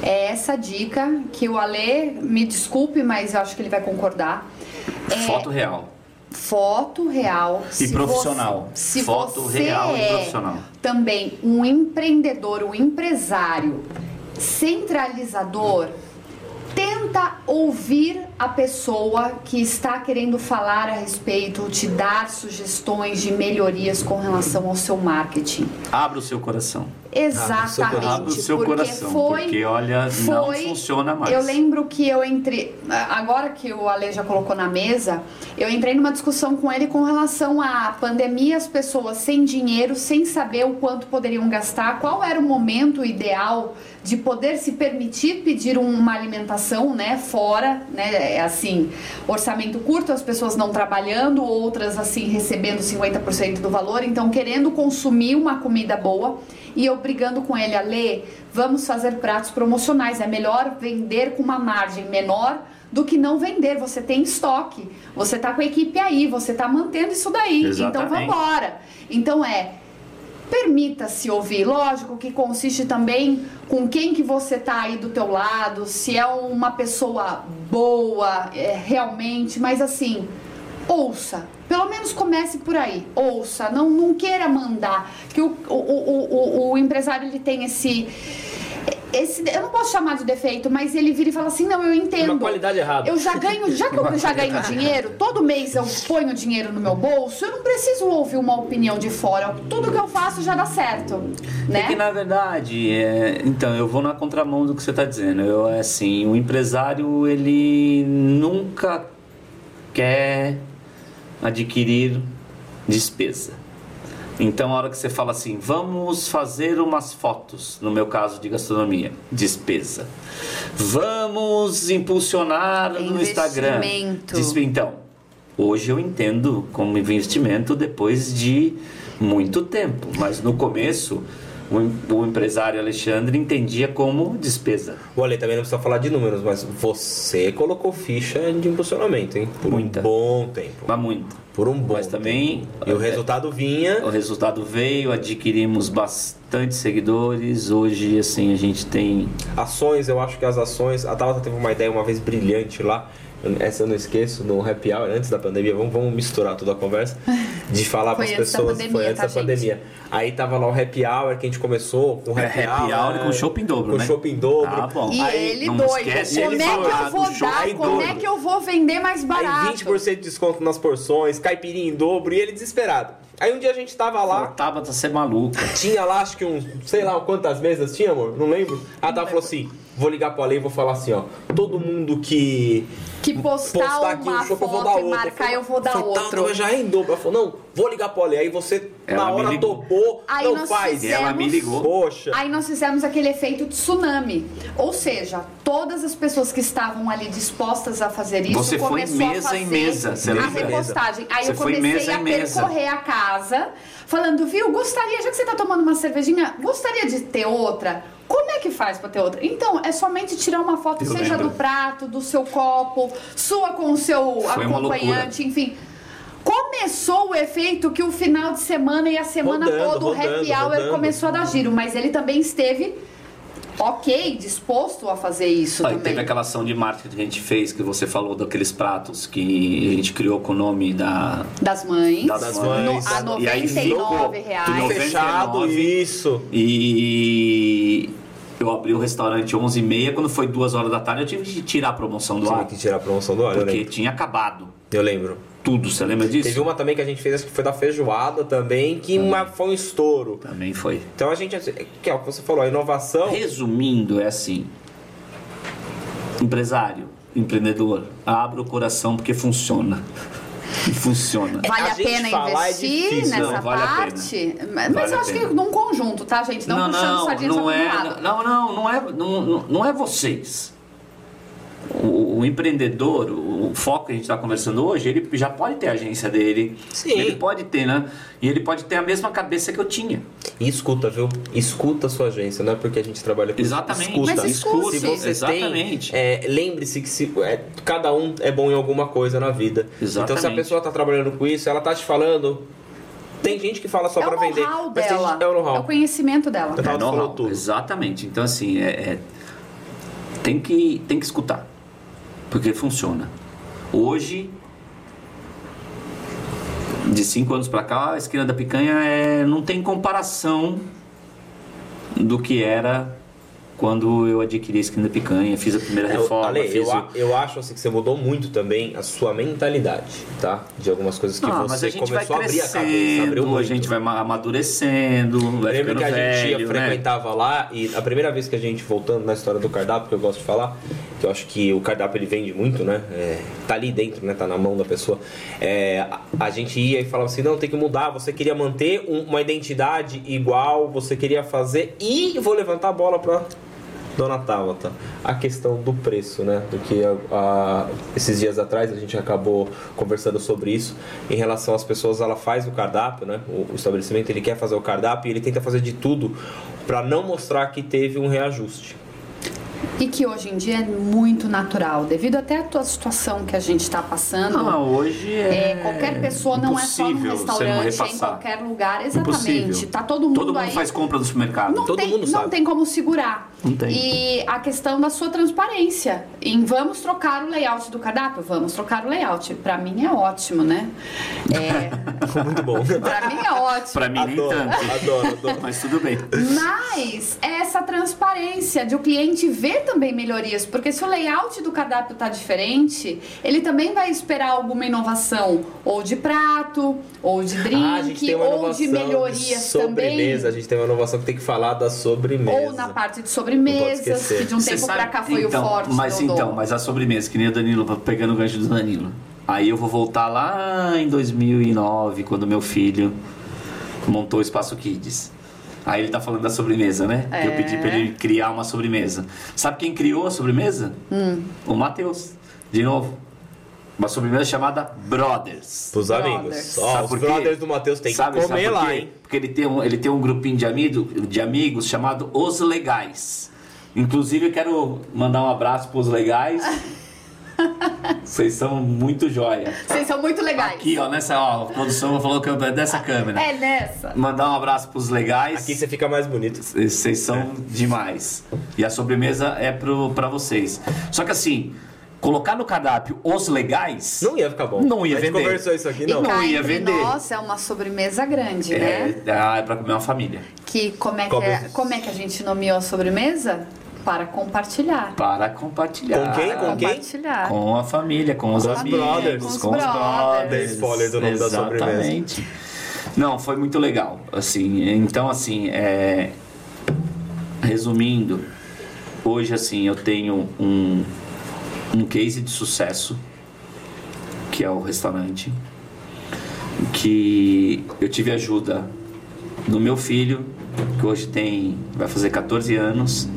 é essa dica que o Ale, me desculpe, mas eu acho que ele vai concordar. É Foto real. foto real. E Se profissional. você- se Foto você real e é profissional. também um empreendedor, um empresário centralizador, tenta ouvir a pessoa que está querendo falar a respeito, te dar sugestões de melhorias com relação ao seu marketing. Abra o seu coração. Exatamente. Abra o seu porque coração, foi, porque, olha, não foi- funciona mais. Eu lembro que eu entrei. Agora que o Ale já colocou na mesa, eu entrei numa discussão com ele com relação à pandemia, as pessoas sem dinheiro, sem saber o quanto poderiam gastar, qual era o momento ideal de poder se permitir pedir uma alimentação, né, fora, né, é assim, orçamento curto, as pessoas não trabalhando, outras assim recebendo 50% do valor, então querendo consumir uma comida boa e eu brigando com ele, Ale, vamos fazer pratos promocionais, é melhor vender com uma margem menor do que não vender, você tem estoque, você tá com a equipe aí, você tá mantendo isso daí, então Exatamente. vamos embora. Então é, permita-se ouvir, lógico que consiste também com quem que você tá aí do teu lado, se é uma pessoa boa é, realmente, mas assim, ouça, pelo menos comece por aí, ouça, não, não queira mandar, que o, o, o, o, o empresário ele tem esse... Esse, eu não posso chamar de defeito, mas ele vira e fala assim: não, eu entendo. Uma qualidade errada. Eu já ganho, já que eu já ganho [LAUGHS] dinheiro, todo mês eu ponho dinheiro no meu bolso, eu não preciso ouvir uma opinião de fora. Tudo que eu faço já dá certo, né? É que na verdade, é, então eu vou na contramão do que você está dizendo. Eu é assim, o empresário ele nunca quer adquirir despesa. Então, a hora que você fala assim, vamos fazer umas fotos, no meu caso de gastronomia, despesa. Vamos impulsionar no Instagram. Investimento. Então, hoje eu entendo como investimento depois de muito tempo, mas no começo o, em- o empresário Alexandre entendia como despesa. O Ale também não precisa falar de números, mas você colocou ficha de impulsionamento, hein? Por Muita. um bom tempo. Mas muito. Por um bom Mas também tempo. E o resultado vinha. o resultado veio, adquirimos bastante seguidores. Hoje, assim, a gente tem. Ações, eu acho que as ações. A Tabata teve uma ideia uma vez brilhante lá. Essa eu não esqueço, no happy hour, antes da pandemia, vamos, vamos misturar toda a conversa. De falar para as pessoas. pandemia, foi antes tá, da pandemia. Aí tava lá o happy hour que a gente começou com o happy, É, happy hour com shopping dobro, com né? shopping dobro. Ah, bom. E Aí, ele não doido. esquece, como ele é que eu vou dar? Como é dobro. que eu vou vender mais barato? Aí 20% de desconto nas porções, caipirinha em dobro e ele desesperado. Aí um dia a gente tava lá, Tava tá ser maluca. tinha lá acho que uns, sei lá quantas mesas tinha, amor? Não lembro. A Tava falou assim: vou ligar pro Ale e vou falar assim, ó. Todo mundo que. Que postar, aqui uma um chopp, eu vou foto dar e outro. marcar, eu vou dar falei, outro. já é em dobro. Ela falou, não, vou ligar pro Ale. Aí você, Ela na hora, topou, Aí não nós faz. fizemos- Ela me ligou. Poxa. Aí nós fizemos aquele efeito tsunami. Ou seja, todas as pessoas que estavam ali dispostas a fazer isso Você foi começou mesa a fazer em mesa, você a lembra? repostagem. Aí Você eu foi comecei a percorrer a casa, falando, viu, gostaria, já que você tá tomando uma cervejinha, gostaria de ter outra? Que faz pra ter outra? Então, é somente tirar uma foto, Eu seja lembro. do prato, do seu copo, sua com o seu Foi acompanhante, enfim. Começou o efeito que o final de semana e a semana Rodando, toda o happy rodando, hour rodando. começou a dar giro, mas ele também esteve ok, disposto a fazer isso Aí também. teve aquela ação de marketing que a gente fez, que você falou daqueles pratos que a gente criou com o nome da. Das mães. Das mães. No, a E aí 99 reais. tudo Tudo fechado, 99. isso. E eu abri o restaurante 11h30, quando foi 2 horas da tarde, eu tive que tirar a promoção do Tinha ar. que tirar a promoção do ar, eu Porque lembro. tinha acabado Eu lembro. tudo, você lembra disso? Teve uma também que a gente fez, acho que foi da feijoada também, que uma, foi um estouro. Também foi. Então a gente, que é o que você falou, a inovação. Resumindo, é assim: empresário, empreendedor, abra o coração porque funciona. E funciona. Vale A a, pena é investir difícil, nessa não, vale parte? Mas, Vale eu acho pena. que num conjunto, tá, gente? Não, não, puxando não, sardinha só não um é, lado. não, não, não é, não, não- não é vocês. O, o empreendedor, o, o foco que a gente está conversando hoje, ele já pode ter a agência dele. Sim. Ele pode ter, né? E ele pode ter a mesma cabeça que eu tinha. E escuta, viu? Escuta a sua agência, não é porque a gente trabalha com Exatamente. Escuta. Mas escute. Se você Exatamente. tem, é, lembre-se que se, é, cada um é bom em alguma coisa na vida. Então se a Exatamente. pessoa tá trabalhando com isso, ela tá te falando. Tem gente que fala só é pra o vender. know-how Mas tem dela. gente, é o know-how. É o conhecimento dela. É know-how, falando tudo. Exatamente. Então, assim, é, é- tem, que, tem que escutar. Porque funciona. Hoje, de cinco anos pra cá, a esquina da picanha é, não tem comparação do que era quando eu adquiri a esquina da picanha, fiz a primeira É, reforma. Ale, fiz eu, o- eu acho assim, que você mudou muito também a sua mentalidade, tá? De algumas coisas que Ah, mas você a gente vai começou a abrir a cabeça, abriu muito. a gente vai ma- amadurecendo, vai Lembra ficando que a gente velho, ia, né? frequentava lá e a primeira vez que a gente, voltando na história do cardápio, que eu gosto de falar, eu acho que o cardápio ele vende muito, né? É, tá ali dentro, né? Tá na mão da pessoa. É, a, a gente ia e falava assim, não, tem que mudar, você queria manter um- uma identidade igual, você queria fazer e vou levantar a bola pra Dona Tabata, a questão do preço, né? Do que a- a- esses dias atrás a gente acabou conversando sobre isso. Em relação às pessoas, ela faz o cardápio, né? O, o estabelecimento ele quer fazer o cardápio e ele tenta fazer de tudo para não mostrar que teve um reajuste. E que hoje em dia é muito natural, devido até à tua situação que a gente está passando. Ah, hoje é, É, qualquer pessoa não é só não restaurante, é em qualquer lugar. Exatamente. Impossível. Tá todo mundo Todo mundo aí. faz compra no supermercado. Não, Todo tem, mundo não sabe. tem como segurar. E a questão da sua transparência. Em vamos trocar o layout do cardápio? Vamos trocar o layout. Pra mim é ótimo, né? É, [LAUGHS] Muito bom. pra mim é ótimo. Pra mim, nem adoro, tanto. adoro, adoro. [LAUGHS] Mas tudo bem. Mas é essa transparência de o cliente ver também melhorias, porque se o layout do cardápio tá diferente, ele também vai esperar alguma inovação, ou de prato, ou de drink, Ah, a gente tem uma ou de melhorias sobremesa. também. A gente tem uma inovação que tem que falar da sobremesa. Ou na parte de pode sobremesas, que de um Você tempo sabe- pra cá foi então, o forte. Mas então, mas a sobremesa, que nem o Danilo, pegando o gancho do Danilo. Aí eu vou voltar lá em 2009, quando meu filho montou o Espaço Kids. Aí ele tá falando da sobremesa, né? Que eu É. pedi pra ele criar uma sobremesa. Sabe quem criou a sobremesa? Hum. O Matheus. De novo. Uma sobremesa chamada Brothers. Pros amigos. Ó, Sabe os brothers do Matheus tem Sabe- que sabe comer por lá, quê? hein? Porque ele tem um, ele tem um grupinho de, amigo, de amigos chamado Os Legais. Inclusive, eu quero mandar um abraço pros legais. [LAUGHS] Vocês são muito joia. Vocês são muito legais. Aqui, ó, nessa ó, a produção falou que é dessa câmera. É nessa. Mandar um abraço pros legais. Aqui você fica mais bonito. Vocês são demais. E a sobremesa é pro, pra vocês. Só que assim, colocar no cardápio os legais. Não ia ficar bom. Não ia a gente vender. conversou isso aqui, E não. não cá ia vender. nós é uma sobremesa grande, né? É, ah, é pra comer uma família. Que como é que, Como- é, como é que a gente nomeou a sobremesa? Para compartilhar. Para compartilhar. Com quem? Com quem? compartilhar. Com a família, com os Com os amigos, brothers. com os Com os brothers. brothers. Spoiler do nome da sobremesa. Exatamente. Não, foi muito legal. Assim, então assim, é... resumindo, hoje assim eu tenho um um case de sucesso que é o restaurante que eu tive ajuda do meu filho que hoje tem vai fazer 14 anos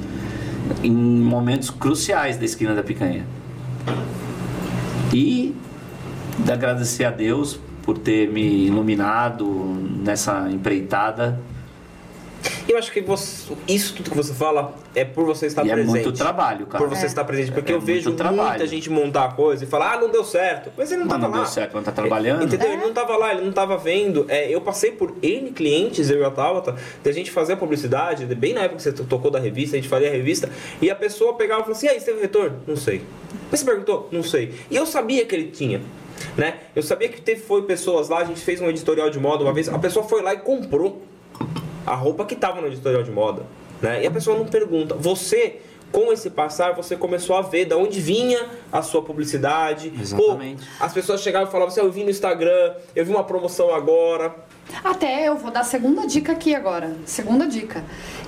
em momentos cruciais da esquina da picanha. E de agradecer a Deus por ter me iluminado nessa empreitada Eu acho que você- isso tudo que você fala é por você estar e é presente. muito trabalho, cara. Por você estar presente. Porque É eu vejo muito muita trabalho. gente montar a coisa e falar, ah, não deu certo. Mas ele não Mas tava não lá. deu certo, mas tá trabalhando. Entendeu? É. Ele não tava lá, ele não tava vendo. É, eu passei por N clientes, eu e a Tabata, da gente fazer a publicidade, bem na época que você tocou da revista, a gente fazia a revista, e a pessoa pegava e falava assim, e aí, você teve retorno? Não sei. Mas você perguntou? Não sei. E eu sabia que ele tinha. Né? Eu sabia que teve foi pessoas lá, a gente fez um editorial de moda uma vez, a pessoa foi lá e comprou a roupa que estava no editorial de moda, né? E a pessoa não pergunta. Você, com esse passar, você começou a ver de onde vinha a sua publicidade. Exatamente. Pô, as pessoas chegavam e falavam assim, "Ah, eu vi no Instagram, eu vi uma promoção agora. Até eu vou dar a segunda dica aqui agora. Segunda dica.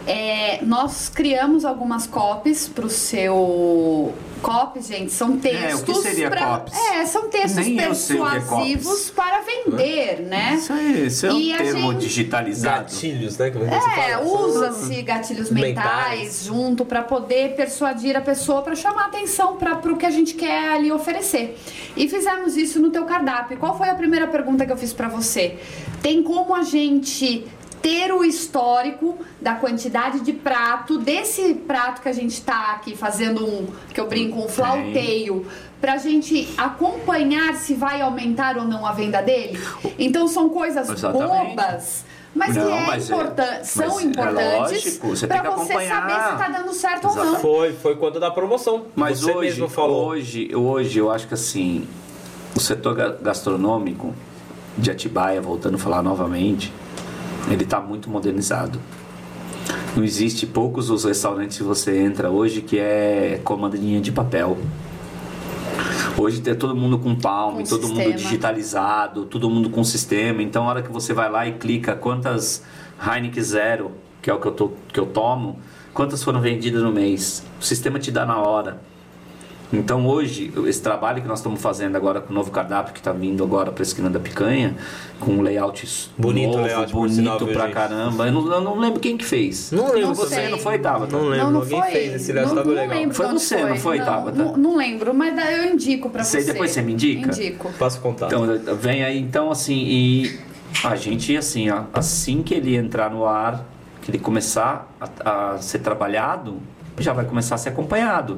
É, nós criamos algumas copies pro seu. Copies, gente, são textos. É, o que seria pra- copies? É, são textos Nem o é persuasivos para vender, né? Isso aí, isso é um E termo gente- digitalizado. Gatilhos, né? Como você É, fala. usa-se gatilhos mentais, Mentais. junto para poder persuadir a pessoa para chamar atenção para o que a gente quer ali oferecer. E fizemos isso no teu cardápio. Qual foi a primeira pergunta que eu fiz para você? Tem como a gente ter o histórico da quantidade de prato, desse prato que a gente está aqui fazendo um, que eu brinco, um flauteio, para a gente acompanhar se vai aumentar ou não a venda dele. Então são coisas Exatamente. bobas. Mas Não, que é mas é- importan- são mas é importantes tem para você acompanhar. saber se está dando certo ou não. Foi, foi quando da promoção. Mas Você hoje, mesmo falou. hoje, hoje eu acho que assim, o setor ga- gastronômico de Atibaia, voltando a falar novamente, ele está muito modernizado. Não existe poucos os restaurantes que você entra hoje que é comandinha de papel. Hoje tem todo mundo com palm, Com todo mundo sistema. digitalizado, todo mundo com sistema. Então, a hora que você vai lá e clica quantas Heineken Zero, que é o que eu, tô, que eu tomo, quantas foram vendidas no mês. O sistema te dá na hora. Então hoje, esse trabalho que nós estamos fazendo agora com o novo cardápio que está vindo agora para a esquina da picanha, com um layout Bonito novo, layout, bonito sinal, pra gente? caramba. Eu não, eu não lembro quem que fez. Não lembro Não Você sei. não foi, Tabata? Não lembro, Não, não alguém foi. fez esse layout, não, tava não legal. lembro Foi você, não foi, não, Tabata? Não, não lembro, mas daí eu indico pra Sei, você. depois você me indica? Indico. Passo contato. Então, vem aí, então, assim, e a gente, assim, ó, assim que ele entrar no ar, que ele começar a, a ser trabalhado, já vai começar a ser acompanhado.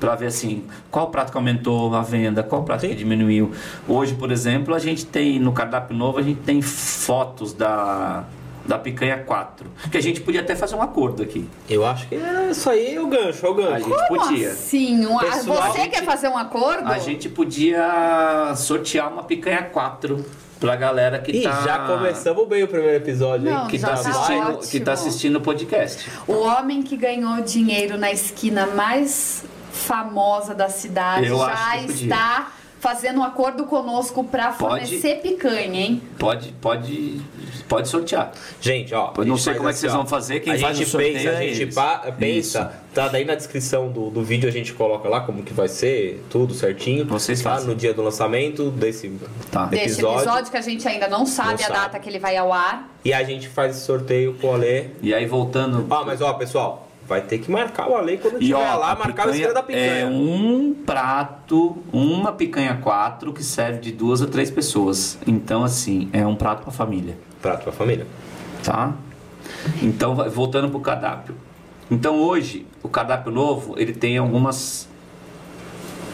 Pra ver, assim, qual prato que aumentou a venda, qual prato Sim. que diminuiu. Hoje, por exemplo, a gente tem, no cardápio novo, a gente tem fotos da, da picanha 4. Que a gente podia até fazer um acordo aqui. Eu acho que é isso aí é o gancho, é o A gancho. gente Como podia. assim? Um- Pessoal, você a gente- quer fazer um acordo? A gente podia sortear uma picanha 4 pra galera que Ih, tá... já começamos bem o primeiro episódio, Não, hein? que tá, tá assistindo, ótimo. que tá assistindo o podcast. O homem que ganhou dinheiro na esquina mais famosa da cidade Eu já acho que podia. está fazendo um acordo conosco para Pode. fornecer picanha, hein? Pode, pode, pode sortear. Gente, ó. Eu não sei como é que vocês ó. vão fazer, quem a faz gente pensa, a é gente eles. pa- pensa, tá daí na descrição do, do vídeo a gente coloca lá como que vai ser, tudo certinho. Vocês tá? fazem. No dia do lançamento desse Tá. Desse episódio. episódio que a gente ainda não sabe Não a sabe. data que ele vai ao ar. E a gente faz esse sorteio com o Alê. E aí voltando. Ó, mas ó, pessoal, vai ter que marcar o Alê quando tiver ó, lá, marcar o esquema da picanha. É um prato, uma picanha 4 que serve de duas a três pessoas. Então, assim, é um prato pra família. Prato pra família. tá? Então, voltando pro cardápio. Então, hoje, o cardápio novo, ele tem algumas...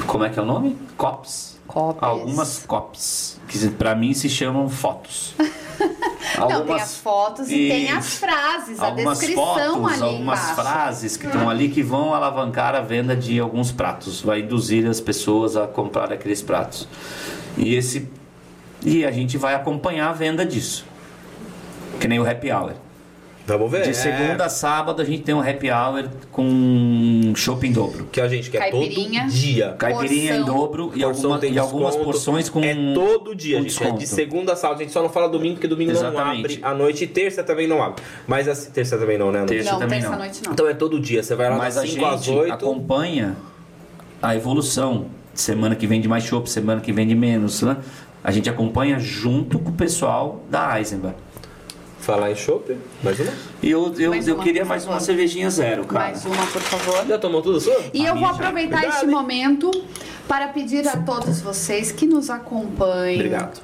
Como é que é o nome? Cops. Copies. Algumas copies, que pra mim se chamam fotos. [LAUGHS] Não, tem as fotos e tem as frases, a algumas descrição fotos, ali algumas embaixo. frases que estão ali que vão alavancar a venda de alguns pratos, vai induzir as pessoas a comprar aqueles pratos. E esse e a gente vai acompanhar a venda disso. Que nem o happy hour. Vamos ver. De é, segunda a sábado a gente tem um happy hour com shopping dobro. Que a gente quer Caipirinha. todo dia. Caipirinha em dobro e, alguma- e algumas porções com É todo dia, gente. É de segunda a sábado. A gente só não fala domingo, porque domingo não Exatamente. abre à noite. E terça também não abre. Mas a terça também não, né? Terça Não, também terça não. noite não. Então é todo dia. Você vai lá Mas das a 5 às gente 8. acompanha a evolução. Semana que vem de mais chopp, semana que vem de menos. Né? A gente acompanha junto com o pessoal da Eisenbach. Falar em chopp, mais uma. E eu, eu, Mais eu uma, queria mais uma cervejinha zero, cara. Mais uma, por favor. Já tomou tudo sua? E A eu vou já. aproveitar Cuidado, este hein? momento para pedir a todos vocês que nos acompanhem. Obrigado.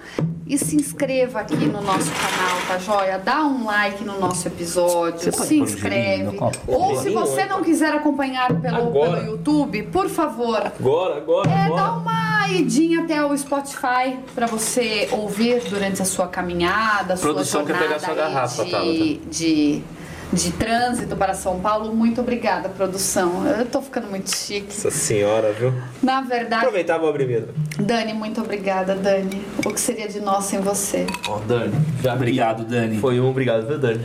E se inscreva aqui no nosso canal, tá joia? Dá um like no nosso episódio, se inscreve. Ou se você então. não quiser acompanhar pelo, Agora. pelo YouTube, por favor, Agora, agora, é, dá agora. Uma idinha até o Spotify para você ouvir durante a sua caminhada, sua Produção quer jornada pegar sua garrafa, de, de, de trânsito para São Paulo. Muito obrigada, produção. Eu tô ficando muito chique. Nossa senhora, viu? Na verdade, Aproveitar vou abrir mesmo. Dani, muito obrigada, Dani. O que seria de nós sem você? Ó, Dani. Já Obrigado, Dani. Foi um obrigado, viu, Dani?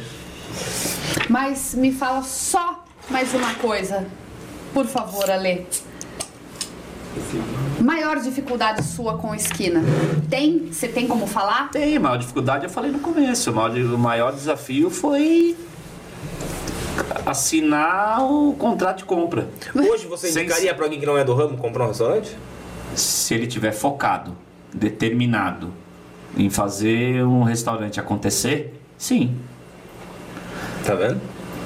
Mas me fala só mais uma coisa, por favor, Ale. Maior dificuldade sua com esquina? Tem? Você tem como falar? Tem, a maior dificuldade eu falei no começo. O maior, o maior desafio foi assinar o contrato de compra. Hoje você Sem- indicaria pra alguém que não é do ramo comprar um restaurante? Se ele tiver focado, determinado em fazer um restaurante acontecer, sim, Tá vendo?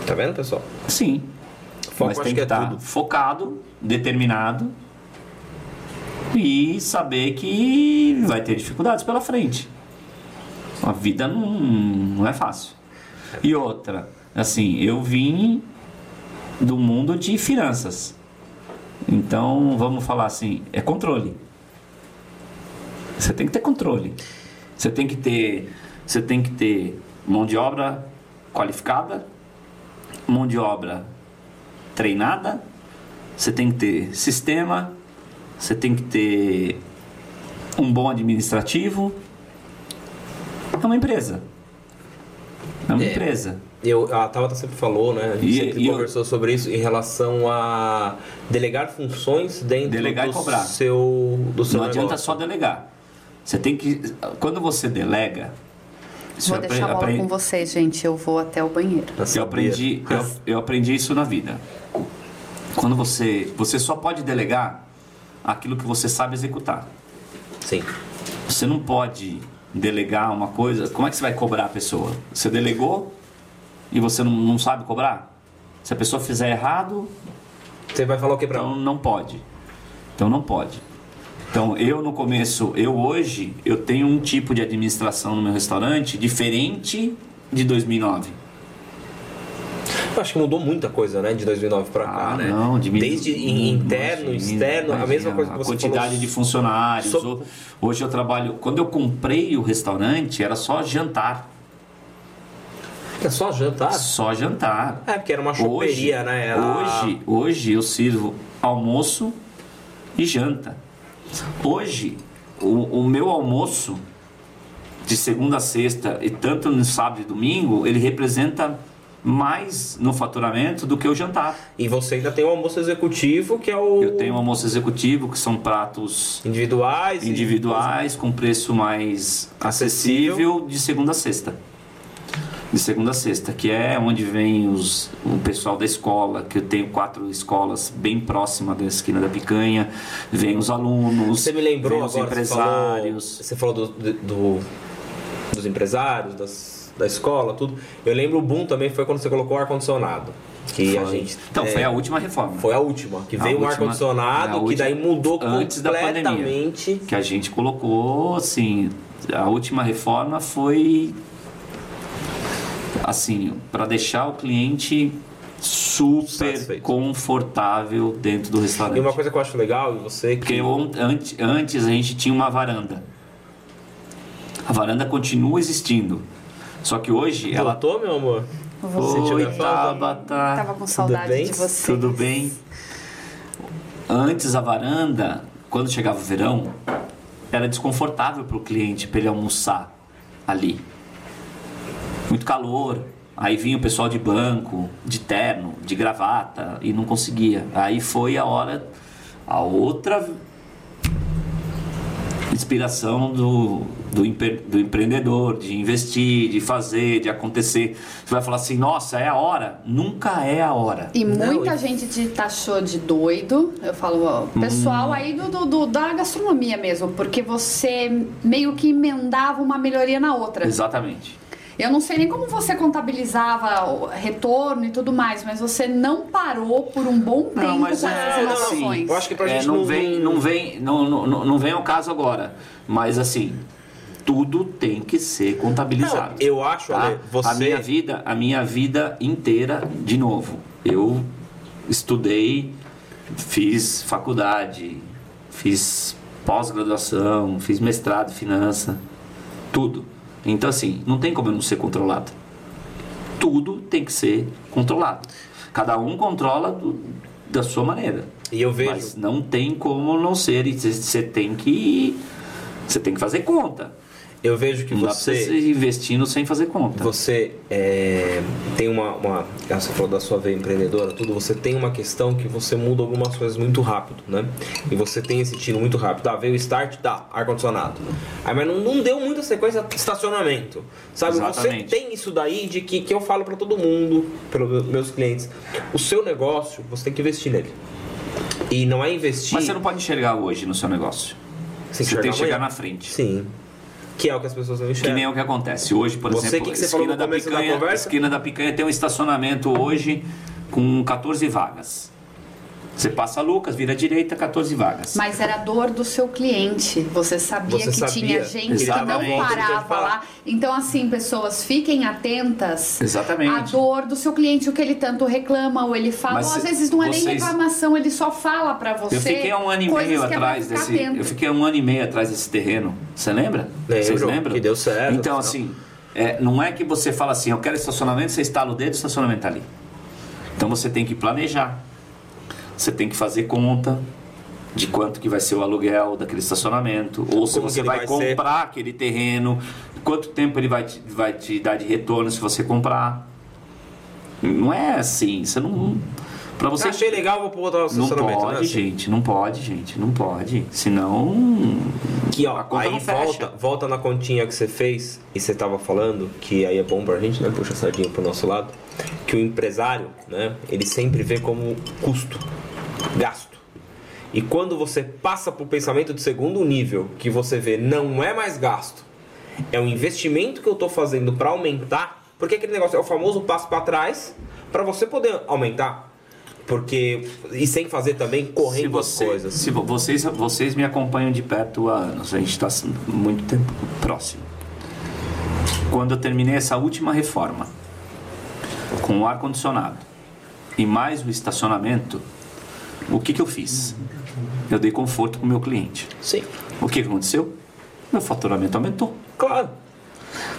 Tá vendo, pessoal? sim. Foco mas tem que que é estar tudo. focado, determinado e saber que vai ter dificuldades pela frente. A vida não, não é fácil. E outra, assim, eu vim do mundo de finanças. Então, vamos falar assim, é controle. Você tem que ter controle. Você tem que ter, você tem que ter mão de obra qualificada, mão de obra treinada, você tem que ter sistema, você tem que ter um bom administrativo. É uma empresa. É uma É. empresa. Eu, a Tabata sempre falou, né? A gente E- sempre e eu- conversou sobre isso em relação a delegar funções dentro Delegar e do cobrar. seu do seu Não adianta negócio. só delegar. Você tem que. Quando você delega. isso Vou eu deixar a bola apre- com vocês, gente. Eu vou até o banheiro. Na Eu aprendi, eu, eu aprendi isso na vida. Quando você, você só pode delegar aquilo que você sabe executar. Sim. Você não pode delegar uma coisa. Como é que você vai cobrar a pessoa? Você delegou e você não, não sabe cobrar? Se a pessoa fizer errado, Você vai falar o que pra então não pode. Então não pode. Então eu no começo, eu hoje, eu tenho um tipo de administração no meu restaurante diferente de 2009. Eu acho que mudou muita coisa, né? De 2009 pra cá, Ah, né? não, diminuiu. Desde in- interno, Imagina, externo, a mesma imagina, coisa que você A quantidade falou. de funcionários. So- Ho- Hoje eu trabalho. Quando eu comprei o restaurante, era só jantar. É só jantar? Só jantar. É, porque era uma choperia, né? Era- Hoje, hoje eu sirvo almoço e janta. Hoje, o, o meu almoço de segunda a sexta e tanto no sábado e domingo, ele representa mais no faturamento do que o jantar. E você ainda tem o almoço executivo, que é o Eu tenho um almoço executivo, que são pratos individuais. e- individuais com preço mais Acessível. acessível de segunda a sexta. De segunda a sexta, que é onde vem os, o pessoal da escola, que eu tenho quatro escolas bem próximas da esquina da picanha, vem os alunos, Você me lembrou vem os agora, empresários. Você falou, você falou do, do- dos empresários, das, da escola, tudo. Eu lembro o boom também foi quando você colocou o ar-condicionado. Que a Foi. gente. Então, é, foi a última reforma. foi a última. Que A veio um última- ar-condicionado, a que daí mudou antes da pandemia. completamente. que a gente colocou, assim, a última reforma foi assim, para deixar o cliente super Satisfeito. confortável dentro do restaurante. E uma coisa que eu acho legal, e você que. Porque on- antes, antes a gente tinha uma varanda. A varanda continua existindo. Só que hoje ela Voltou, meu amor? Você Sentiu Oi? Tabata. Tava com saudade bem? de você. Tudo bem? Antes a varanda, quando chegava o verão, era desconfortável para o cliente para ele almoçar ali. Muito calor. Aí vinha o pessoal de banco, de terno, de gravata e não conseguia. Aí foi a hora, a outra inspiração do, do, empre- do empreendedor, de investir, de fazer, de acontecer. Você vai falar assim, nossa, é a hora? Nunca é a hora. E Não, muita gente te taxou de doido. Eu falo, ó, Hum. pessoal aí do, do- do- da gastronomia mesmo, porque você meio que emendava uma melhoria na outra. Exatamente. Eu não sei nem como você contabilizava o retorno e tudo mais, mas você não parou por um bom tempo Não, mas com é, essas não, inovações. Eu acho que pra É, gente não, não- vem, não vem, não, não, não vem ao caso agora. Mas assim, tudo tem que ser contabilizado. Não, eu acho, tá? Ale, você- A minha vida, a minha vida inteira, de novo, eu estudei, fiz faculdade, fiz pós-graduação, fiz mestrado em finança, tudo. Então assim, não tem como eu não ser controlado. Tudo tem que ser controlado. Cada um controla do- da sua maneira. E eu vejo. Mas não tem como não ser. E você tem que. Você tem que fazer conta. Eu vejo que Não dá pra você você. investindo sem fazer conta. Você é, tem uma, uma. ah, Você falou da sua veia empreendedora, tudo. Você tem uma questão que você muda algumas coisas muito rápido, né? E você tem esse tiro muito rápido. Tá, veio o start, tá, ar-condicionado. Aí, mas não, não deu muita sequência estacionamento. Sabe? Exatamente. Você tem isso daí de que, que eu falo pra todo mundo, pelos meus clientes. O seu negócio, você tem que investir nele. E não é investir. Mas você não pode enxergar hoje no seu negócio. Você Você tem que chegar na frente. Sim. Que é o que as pessoas não Que enxergam. nem é o que acontece hoje, por Você, exemplo, que que esquina da da picanha, conversa? esquina da picanha tem um estacionamento hoje com 14 vagas. Você passa Lucas, vira à direita, 14 vagas. Mas era a dor do seu cliente. Você sabia Você que sabia tinha que gente que tava não parava lá. Então, assim, pessoas, fiquem atentas. Exatamente. A dor do seu cliente, o que ele tanto reclama ou ele fala. Mas ou às se- vezes não é nem vocês- reclamação, ele só fala pra você. Eu fiquei um ano e meio que é atrás desse. atento. Eu fiquei um ano e meio atrás desse terreno. Você lembra? Lembro, Vocês lembram? que deu certo, Então, no assim, é, não é que você fala assim, eu quero estacionamento, você estala o dedo, o estacionamento tá ali. Então você tem que planejar. Você tem que fazer conta de quanto que vai ser o aluguel daquele estacionamento, ou se Como você vai, vai comprar aquele terreno, quanto tempo ele vai te, vai te dar de retorno se você comprar. Não é assim, você não. Pra você Achei legal, vou botar o não estacionamento. pode? Assim. gente, não pode, gente, não pode. Senão. Que ó, a conta aí não fecha. volta, volta na continha que você fez e você tava falando, que aí é bom pra gente, né? Puxa a sardinha pro nosso lado. Que o empresário, né? Ele sempre vê como custo, gasto. E quando você passa pro pensamento de segundo nível, que você vê não é mais gasto, é um investimento que eu tô fazendo pra aumentar, porque aquele negócio é o famoso passo pra trás pra você poder aumentar. Porque. E sem fazer também correndo as você, coisas. se vo- vocês, vocês me acompanham de perto há anos, a gente está muito tempo próximo. Quando eu terminei essa última reforma, com o ar-condicionado e mais o estacionamento, o que, que eu fiz? Eu dei conforto para o meu cliente. Sim, O que, que aconteceu? Meu faturamento aumentou. claro.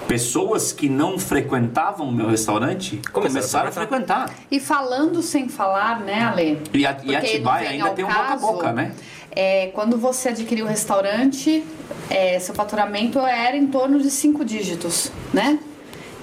Pessoas que não frequentavam o meu restaurante Começaram começaram, a a frequentar. E falando sem falar, né, Ale? E a, e Atibaia vem ainda tem um boca a boca, né? É, quando você adquiriu o restaurante, é, seu faturamento era em torno de cinco dígitos, né?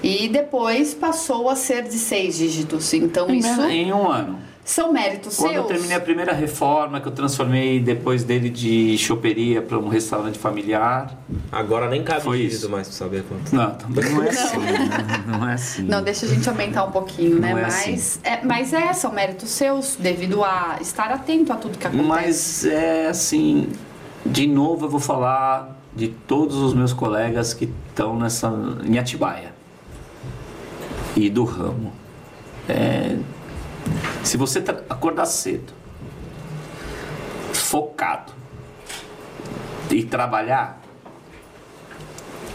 E depois passou a ser de seis dígitos. Então isso Em um ano. São méritos Quando eu seus. terminei a primeira reforma, que eu transformei depois dele de choperia para um restaurante familiar. Agora nem cabe Foi isso. mais pra saber quanto. Não, também não é [LAUGHS] assim. né? Não é assim. Não, deixa a gente aumentar um pouquinho, né? Não é mas, é, mas é, são méritos seus, devido a estar atento a tudo que acontece. Mas é assim, de novo eu vou falar de todos os meus colegas que estão nessa em Atibaia e do ramo. É, se você acordar cedo, focado e trabalhar,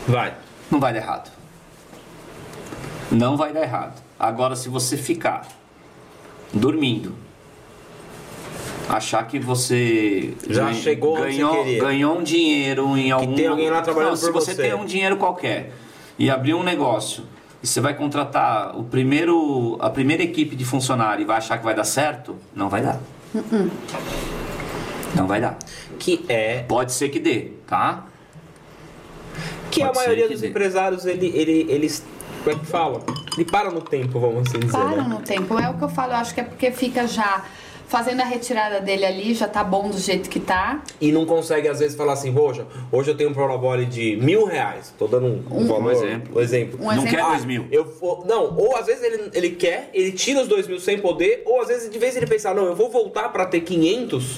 Vai. não vai dar errado. Não vai dar errado. Agora, se você ficar dormindo, achar que você Já ganha- chegou ganhou, ganhou um dinheiro em algum tem alguém lá trabalhando Não, se você você. tem um dinheiro qualquer e abrir um negócio e você vai contratar o primeiro a primeira equipe de funcionário e vai achar que vai dar certo, não vai dar. Não vai dar. Que é. Pode ser que dê, tá? Que a Pode ser maioria que dos dê. empresários, ele, ele, eles. Como é que fala? Ele para no tempo, vamos assim dizer. Param né? no tempo. É o que eu falo, eu acho que é porque fica já fazendo a retirada dele ali, já tá bom do jeito que tá. E não consegue, às vezes, falar assim, poxa, hoje eu tenho um prolabore de mil reais. Tô dando um, um valor. exemplo. Um exemplo. Um não exemplo. quer Ah, dois mil. Eu vou, não, ou às vezes ele, ele quer, ele tira os dois mil sem poder, ou às vezes de vez ele pensar, não, eu vou voltar pra ter 500.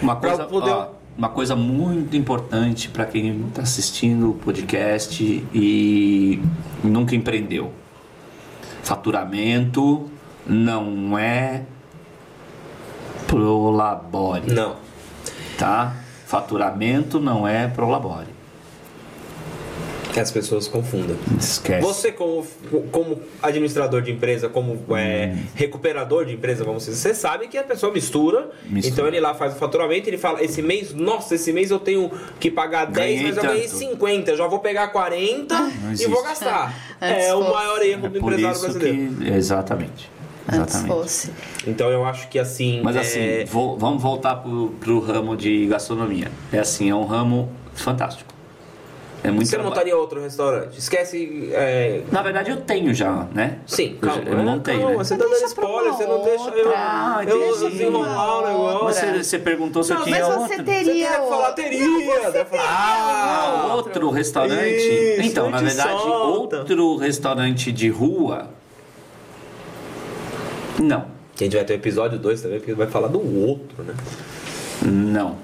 Uma Pra coisa, poder- ó, uma coisa muito importante para quem está assistindo o podcast e nunca empreendeu. Faturamento não é prolabore, Não. tá? Faturamento não é prolabore. Que as pessoas confundam. Esquece. Você, como, como administrador de empresa, como é, recuperador de empresa, vamos dizer, você sabe que a pessoa mistura, Mistura. Então ele lá faz o faturamento, ele fala: esse mês, nossa, esse mês eu tenho que pagar 10, Ganhei mas eu ganhei tanto. 50, eu já vou pegar 40 Não e vou gastar. Antes É o fosse. maior erro é do por empresário isso brasileiro. que exatamente. Antes Exatamente. fosse. Então eu acho que assim. Mas é, assim, vou- vamos voltar pro, pro ramo de gastronomia. É assim, é um ramo fantástico. É muito você não trabalho. montaria outro restaurante? Esquece. é, Na verdade eu tenho já, né? Sim, Eu calma. eu montei, calma, né? Você tá dando spoiler, você não deixa eu. Ah, eu desenrolar o negócio. Você, você perguntou se eu Não, tinha Mas outro. você teria. Você teria falar, outro. teria. Deve falar, Ah, ah, outro restaurante? Isso, então, na verdade, solta. outro restaurante de rua. Não, a gente vai ter o episódio 2 também, porque vai falar do outro, né? não.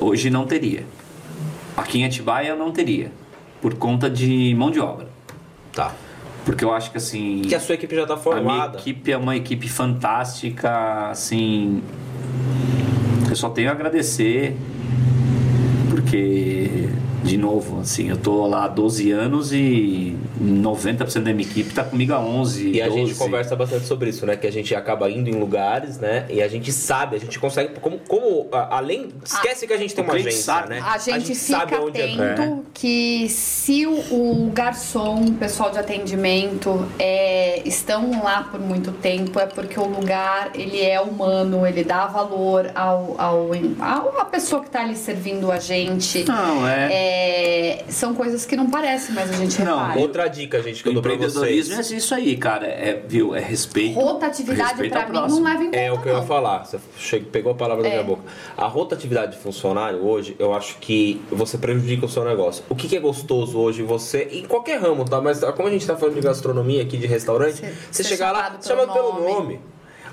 Hoje não teria. Aqui em Atibaia eu não teria. Por conta de mão de obra. Tá. Porque eu acho que assim. Que a sua equipe já tá A minha formada. equipe é uma equipe fantástica, assim. Eu só tenho a agradecer, porque, de novo, assim, eu tô lá há 12 anos e 90% da minha equipe tá comigo há 11, E a 12. gente conversa bastante sobre isso, né? Que a gente acaba indo em lugares, né? E a gente sabe, a gente consegue. Como, como a- além. Esquece que a gente tem uma agência, sabe. né? A gente, sabe fica onde é- atento que se o, o garçom, o pessoal de atendimento é, estão lá por muito tempo, é porque o lugar ele é humano, ele dá valor ao, ao, ao a pessoa que está ali servindo a gente. Não, é. É, são coisas que não parecem, mas a gente Não, repara. Outra dica, gente, que O eu dou pra vocês. é isso aí, cara. É, viu? É respeito. Rotatividade respeito pra mim próximo. não leva em conta. É o que eu ia falar. Você chegou, pegou a palavra da É. minha boca. A rotatividade de funcionário hoje, eu acho que você prejudica o seu negócio. O que, que é gostoso hoje você, em qualquer ramo, tá? Mas como a gente tá falando de gastronomia aqui, de restaurante, você ser chegar lá, chamado chama pelo pelo nome.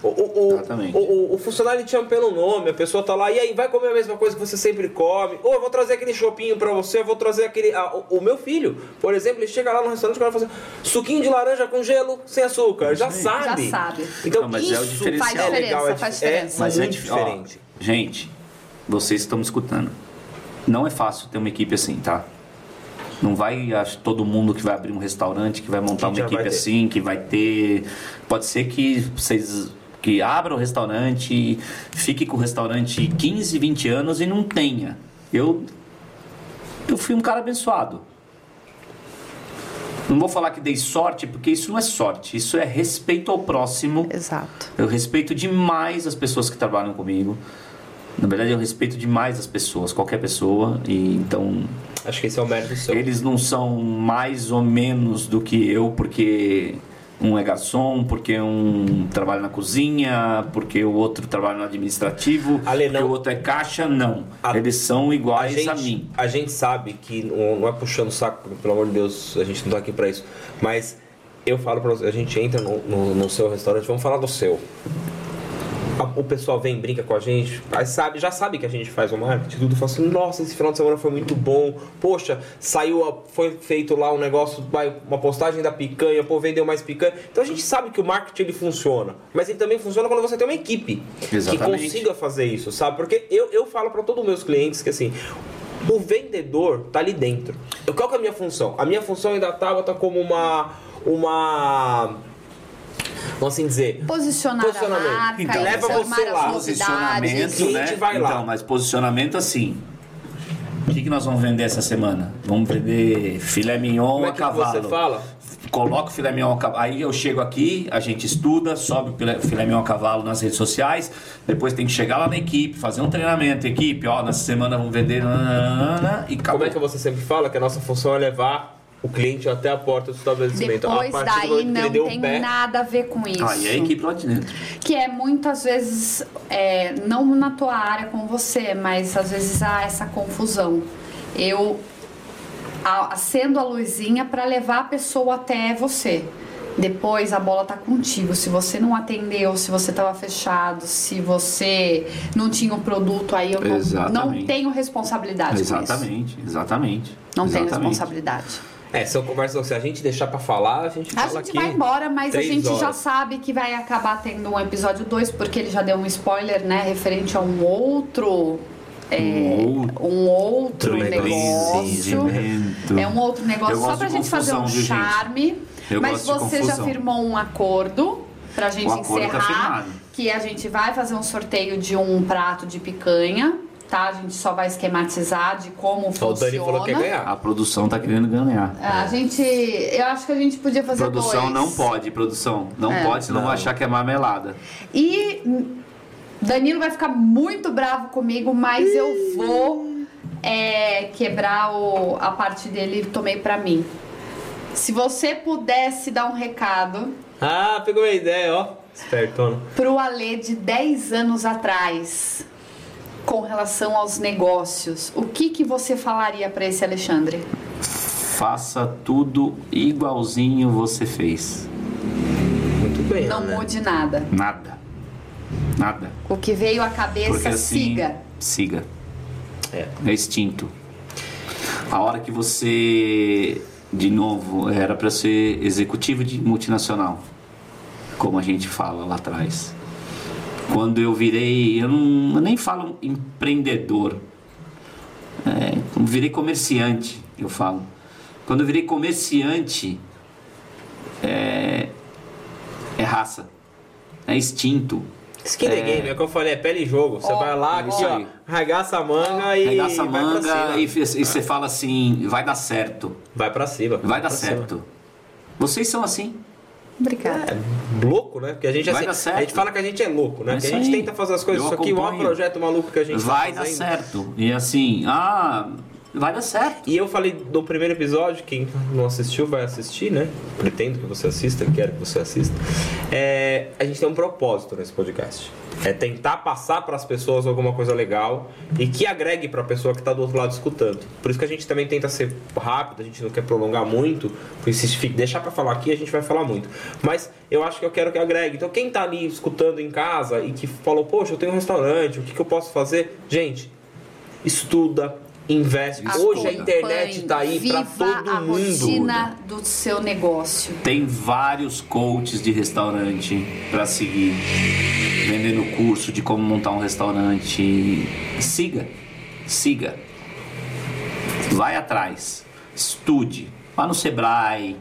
O, o, o, Exatamente. o, o- o funcionário te chama pelo nome, a pessoa tá lá, e aí, vai comer a mesma coisa que você sempre come. Ou eu vou trazer aquele chopinho pra você, eu vou trazer aquele. ah, o, o meu filho, por exemplo, ele chega lá no restaurante e vai fazer suquinho de laranja com gelo, sem açúcar. Já Isso sabe. Já sabe. Então, Não, mas é o isso diferencial. Faz diferença, legal, é, faz é diferença. Mas é muito dif- ó, diferente. gente, vocês estão me escutando. Não é fácil ter uma equipe assim, tá? Não vai acho, todo mundo que vai abrir um restaurante, que vai montar Que uma equipe assim, que vai ter. Pode ser que vocês que abram o restaurante, fique com o restaurante 15, 20 anos e não tenha. Eu eu fui um cara abençoado. Não vou falar que dei sorte, porque isso não é sorte, isso é respeito ao próximo. Exato. Eu respeito demais as pessoas que trabalham comigo. Na verdade, eu respeito demais as pessoas, qualquer pessoa. E então, Acho que esse é o mérito seu. eles não são mais ou menos do que eu, porque um é garçom, porque um trabalha na cozinha, porque o outro trabalha no administrativo, Ale, porque o outro é caixa. Não. A- Eles são A iguais gente, a mim. a gente sabe que não é puxando o saco, pelo amor de Deus, a gente não tá aqui pra isso. Mas eu falo pra você, a gente entra no, no, no seu restaurante, vamos falar do seu. O pessoal vem, brinca com a gente, sabe, já sabe que a gente faz o marketing, tudo fala assim, nossa, esse final de semana foi muito bom. Poxa, saiu, a- foi feito lá um negócio, uma postagem da picanha, pô, vendeu mais picanha. Então a gente sabe que o marketing ele funciona, mas ele também funciona quando você tem uma equipe que Exatamente. consiga fazer isso, sabe? Porque eu, eu falo para todos os meus clientes que assim, o vendedor tá ali dentro. Qual que é a minha função? A minha função ainda tá, tá como uma uma vamos assim dizer, Posicionar Posicionamento. a marca, Então, leva informar você lá. Posicionamento, né? vai lá. Então, mas posicionamento assim. O que, que nós vamos vender essa semana? Vamos vender filé mignon como é a que cavalo. você fala? Coloco o filé mignon a cavalo. Aí eu chego aqui, a gente estuda, sobe o filé- filé mignon a cavalo nas redes sociais. Depois tem que chegar lá na equipe, fazer um treinamento. Equipe, ó, nessa semana vamos vender. nananana, E acabou. Como é que você sempre fala que a nossa função é levar o cliente até a porta do estabelecimento? Depois a daí não tem pé, nada a ver com isso. Aí é a equipe lá de dentro. Que é muitas vezes, é, não na tua área com você, mas às vezes há essa confusão. Eu acendo a luzinha para levar a pessoa até você. Depois a bola tá contigo. Se você não atendeu, se você tava fechado, se você não tinha o produto, aí eu não, não tenho responsabilidade com isso. Exatamente, exatamente. Não tenho Exatamente. responsabilidade. É, são conversas, se a gente deixar pra falar, a gente A fala gente aqui vai embora, mas a gente já horas. sabe que vai acabar tendo um episódio 2, porque ele já deu um spoiler, né? Referente a um outro. é, Um um outro negócio. É um outro negócio só pra de gente fazer um gente? charme. Eu mas gosto de você já firmou um acordo pra gente O acordo tá encerrar. firmado. que a gente vai fazer um sorteio de um prato de picanha. Tá? A gente só vai esquematizar de como Ó, o funciona. Dani falou que ia ganhar. A produção tá querendo ganhar. A gente. Eu acho que a gente podia fazer Produção dois. não pode, produção. Não É. pode, senão Não. vai achar que é marmelada. E Danilo vai ficar muito bravo comigo, mas eu vou é, quebrar o- a parte dele e tomei pra mim. Se você pudesse dar um recado Ah, pegou a ideia, ó. Espertona. pro Alê de 10 anos atrás com relação aos negócios, o que, que você falaria pra esse Alexandre? Faça tudo igualzinho você fez. Muito bem, Não né? mude nada. Nada. Nada. O que veio à cabeça, Porque assim. siga. Siga. É. É instinto. A hora que você de novo, era para ser executivo de multinacional, como a gente fala lá atrás. Quando eu virei, eu, não, eu nem falo empreendedor, é, virei comerciante, eu falo. Quando eu virei comerciante, é, é raça, é instinto. Skin the game, é o que eu falei, é pele e jogo. Você Ó, vai lá, aqui, ó. arregaça a manga e. Regaça a vai pra manga cima. e, e você fala assim, vai dar certo, Vai pra cima. vai dar pra cima. certo. Vocês são assim. Obrigada. Louco, né? Porque a gente, Vai assim, a gente fala que a gente é louco, né? É Porque a gente aí. tenta fazer as coisas. Eu Isso aqui, o maior acompanho. projeto maluco que a gente Vai tá dar certo. E assim, ah, vai dar certo. E eu falei do primeiro episódio, quem não assistiu vai assistir, né? Pretendo que você assista, quero que você assista. É, a gente tem um propósito nesse podcast. É tentar passar para as pessoas alguma coisa legal e que agregue para a pessoa que está do outro lado escutando. Por isso que a gente também tenta ser rápido, a gente não quer prolongar muito, se deixar para falar aqui a gente vai falar muito. Mas eu acho que eu quero que agregue. Então quem tá ali escutando em casa e que falou, poxa, eu tenho um restaurante, o que, que eu posso fazer? Gente, estuda, investe. Hoje a internet tá aí para todo a mundo. rotina do seu negócio. Tem vários coaches de restaurante para seguir, vendendo curso de como montar um restaurante. Siga, siga. Vai atrás, estude, vá no Sebrae,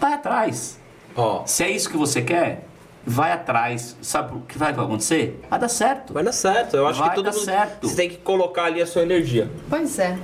vai atrás. Ó, Se é isso que você quer, vai atrás. Sabe o que vai acontecer? Vai dar certo. vai dar certo. Eu acho Vai que todo dar mundo certo. você tem que colocar ali a sua energia. Pois é.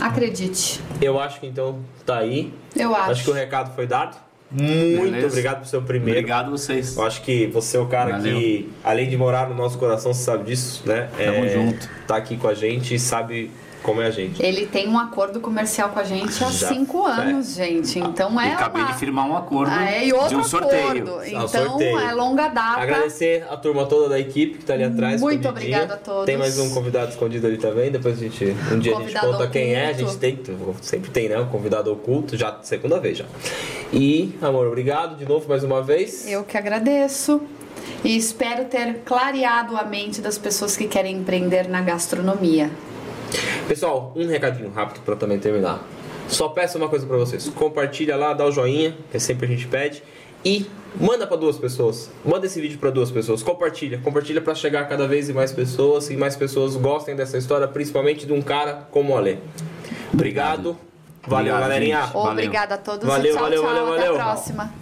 Acredite. Eu acho que então tá aí. Eu acho. que o recado foi dado. Muito Beleza. obrigado por seu primeiro. Obrigado a vocês. Eu acho que você é o cara Valeu. que, além de morar no nosso coração, você sabe disso, né? Tamo junto. Tá aqui com a gente e sabe como é a gente. Ele tem um acordo comercial com a gente há Já. cinco anos, gente. Então é acabei uma... de firmar um acordo Ah, é, e outro de um sorteio. acordo. Então sorteio. é longa data. Agradecer a turma toda da equipe que tá ali atrás. Muito obrigada a todos. Tem mais um convidado escondido ali também. Depois a gente. Um dia a gente Convidado conta quem é. A oculto. gente tem. Sempre tem, né? Um convidado oculto. Já segunda vez já. E, amor, obrigado de novo mais uma vez. Eu que agradeço. E espero ter clareado a mente das pessoas que querem empreender na gastronomia. Pessoal, um recadinho rápido para também terminar. Só peço uma coisa para vocês: compartilha lá, dá o joinha, que sempre a gente pede, e manda para duas pessoas. Manda esse vídeo para duas pessoas. Compartilha, compartilha para chegar a cada vez em mais pessoas e mais pessoas gostem dessa história, principalmente de um cara como o Ale. Obrigado. Valeu, Obrigado, galerinha. Obrigada a todos Valeu, e tchau, valeu, tchau. valeu, Até valeu. a próxima.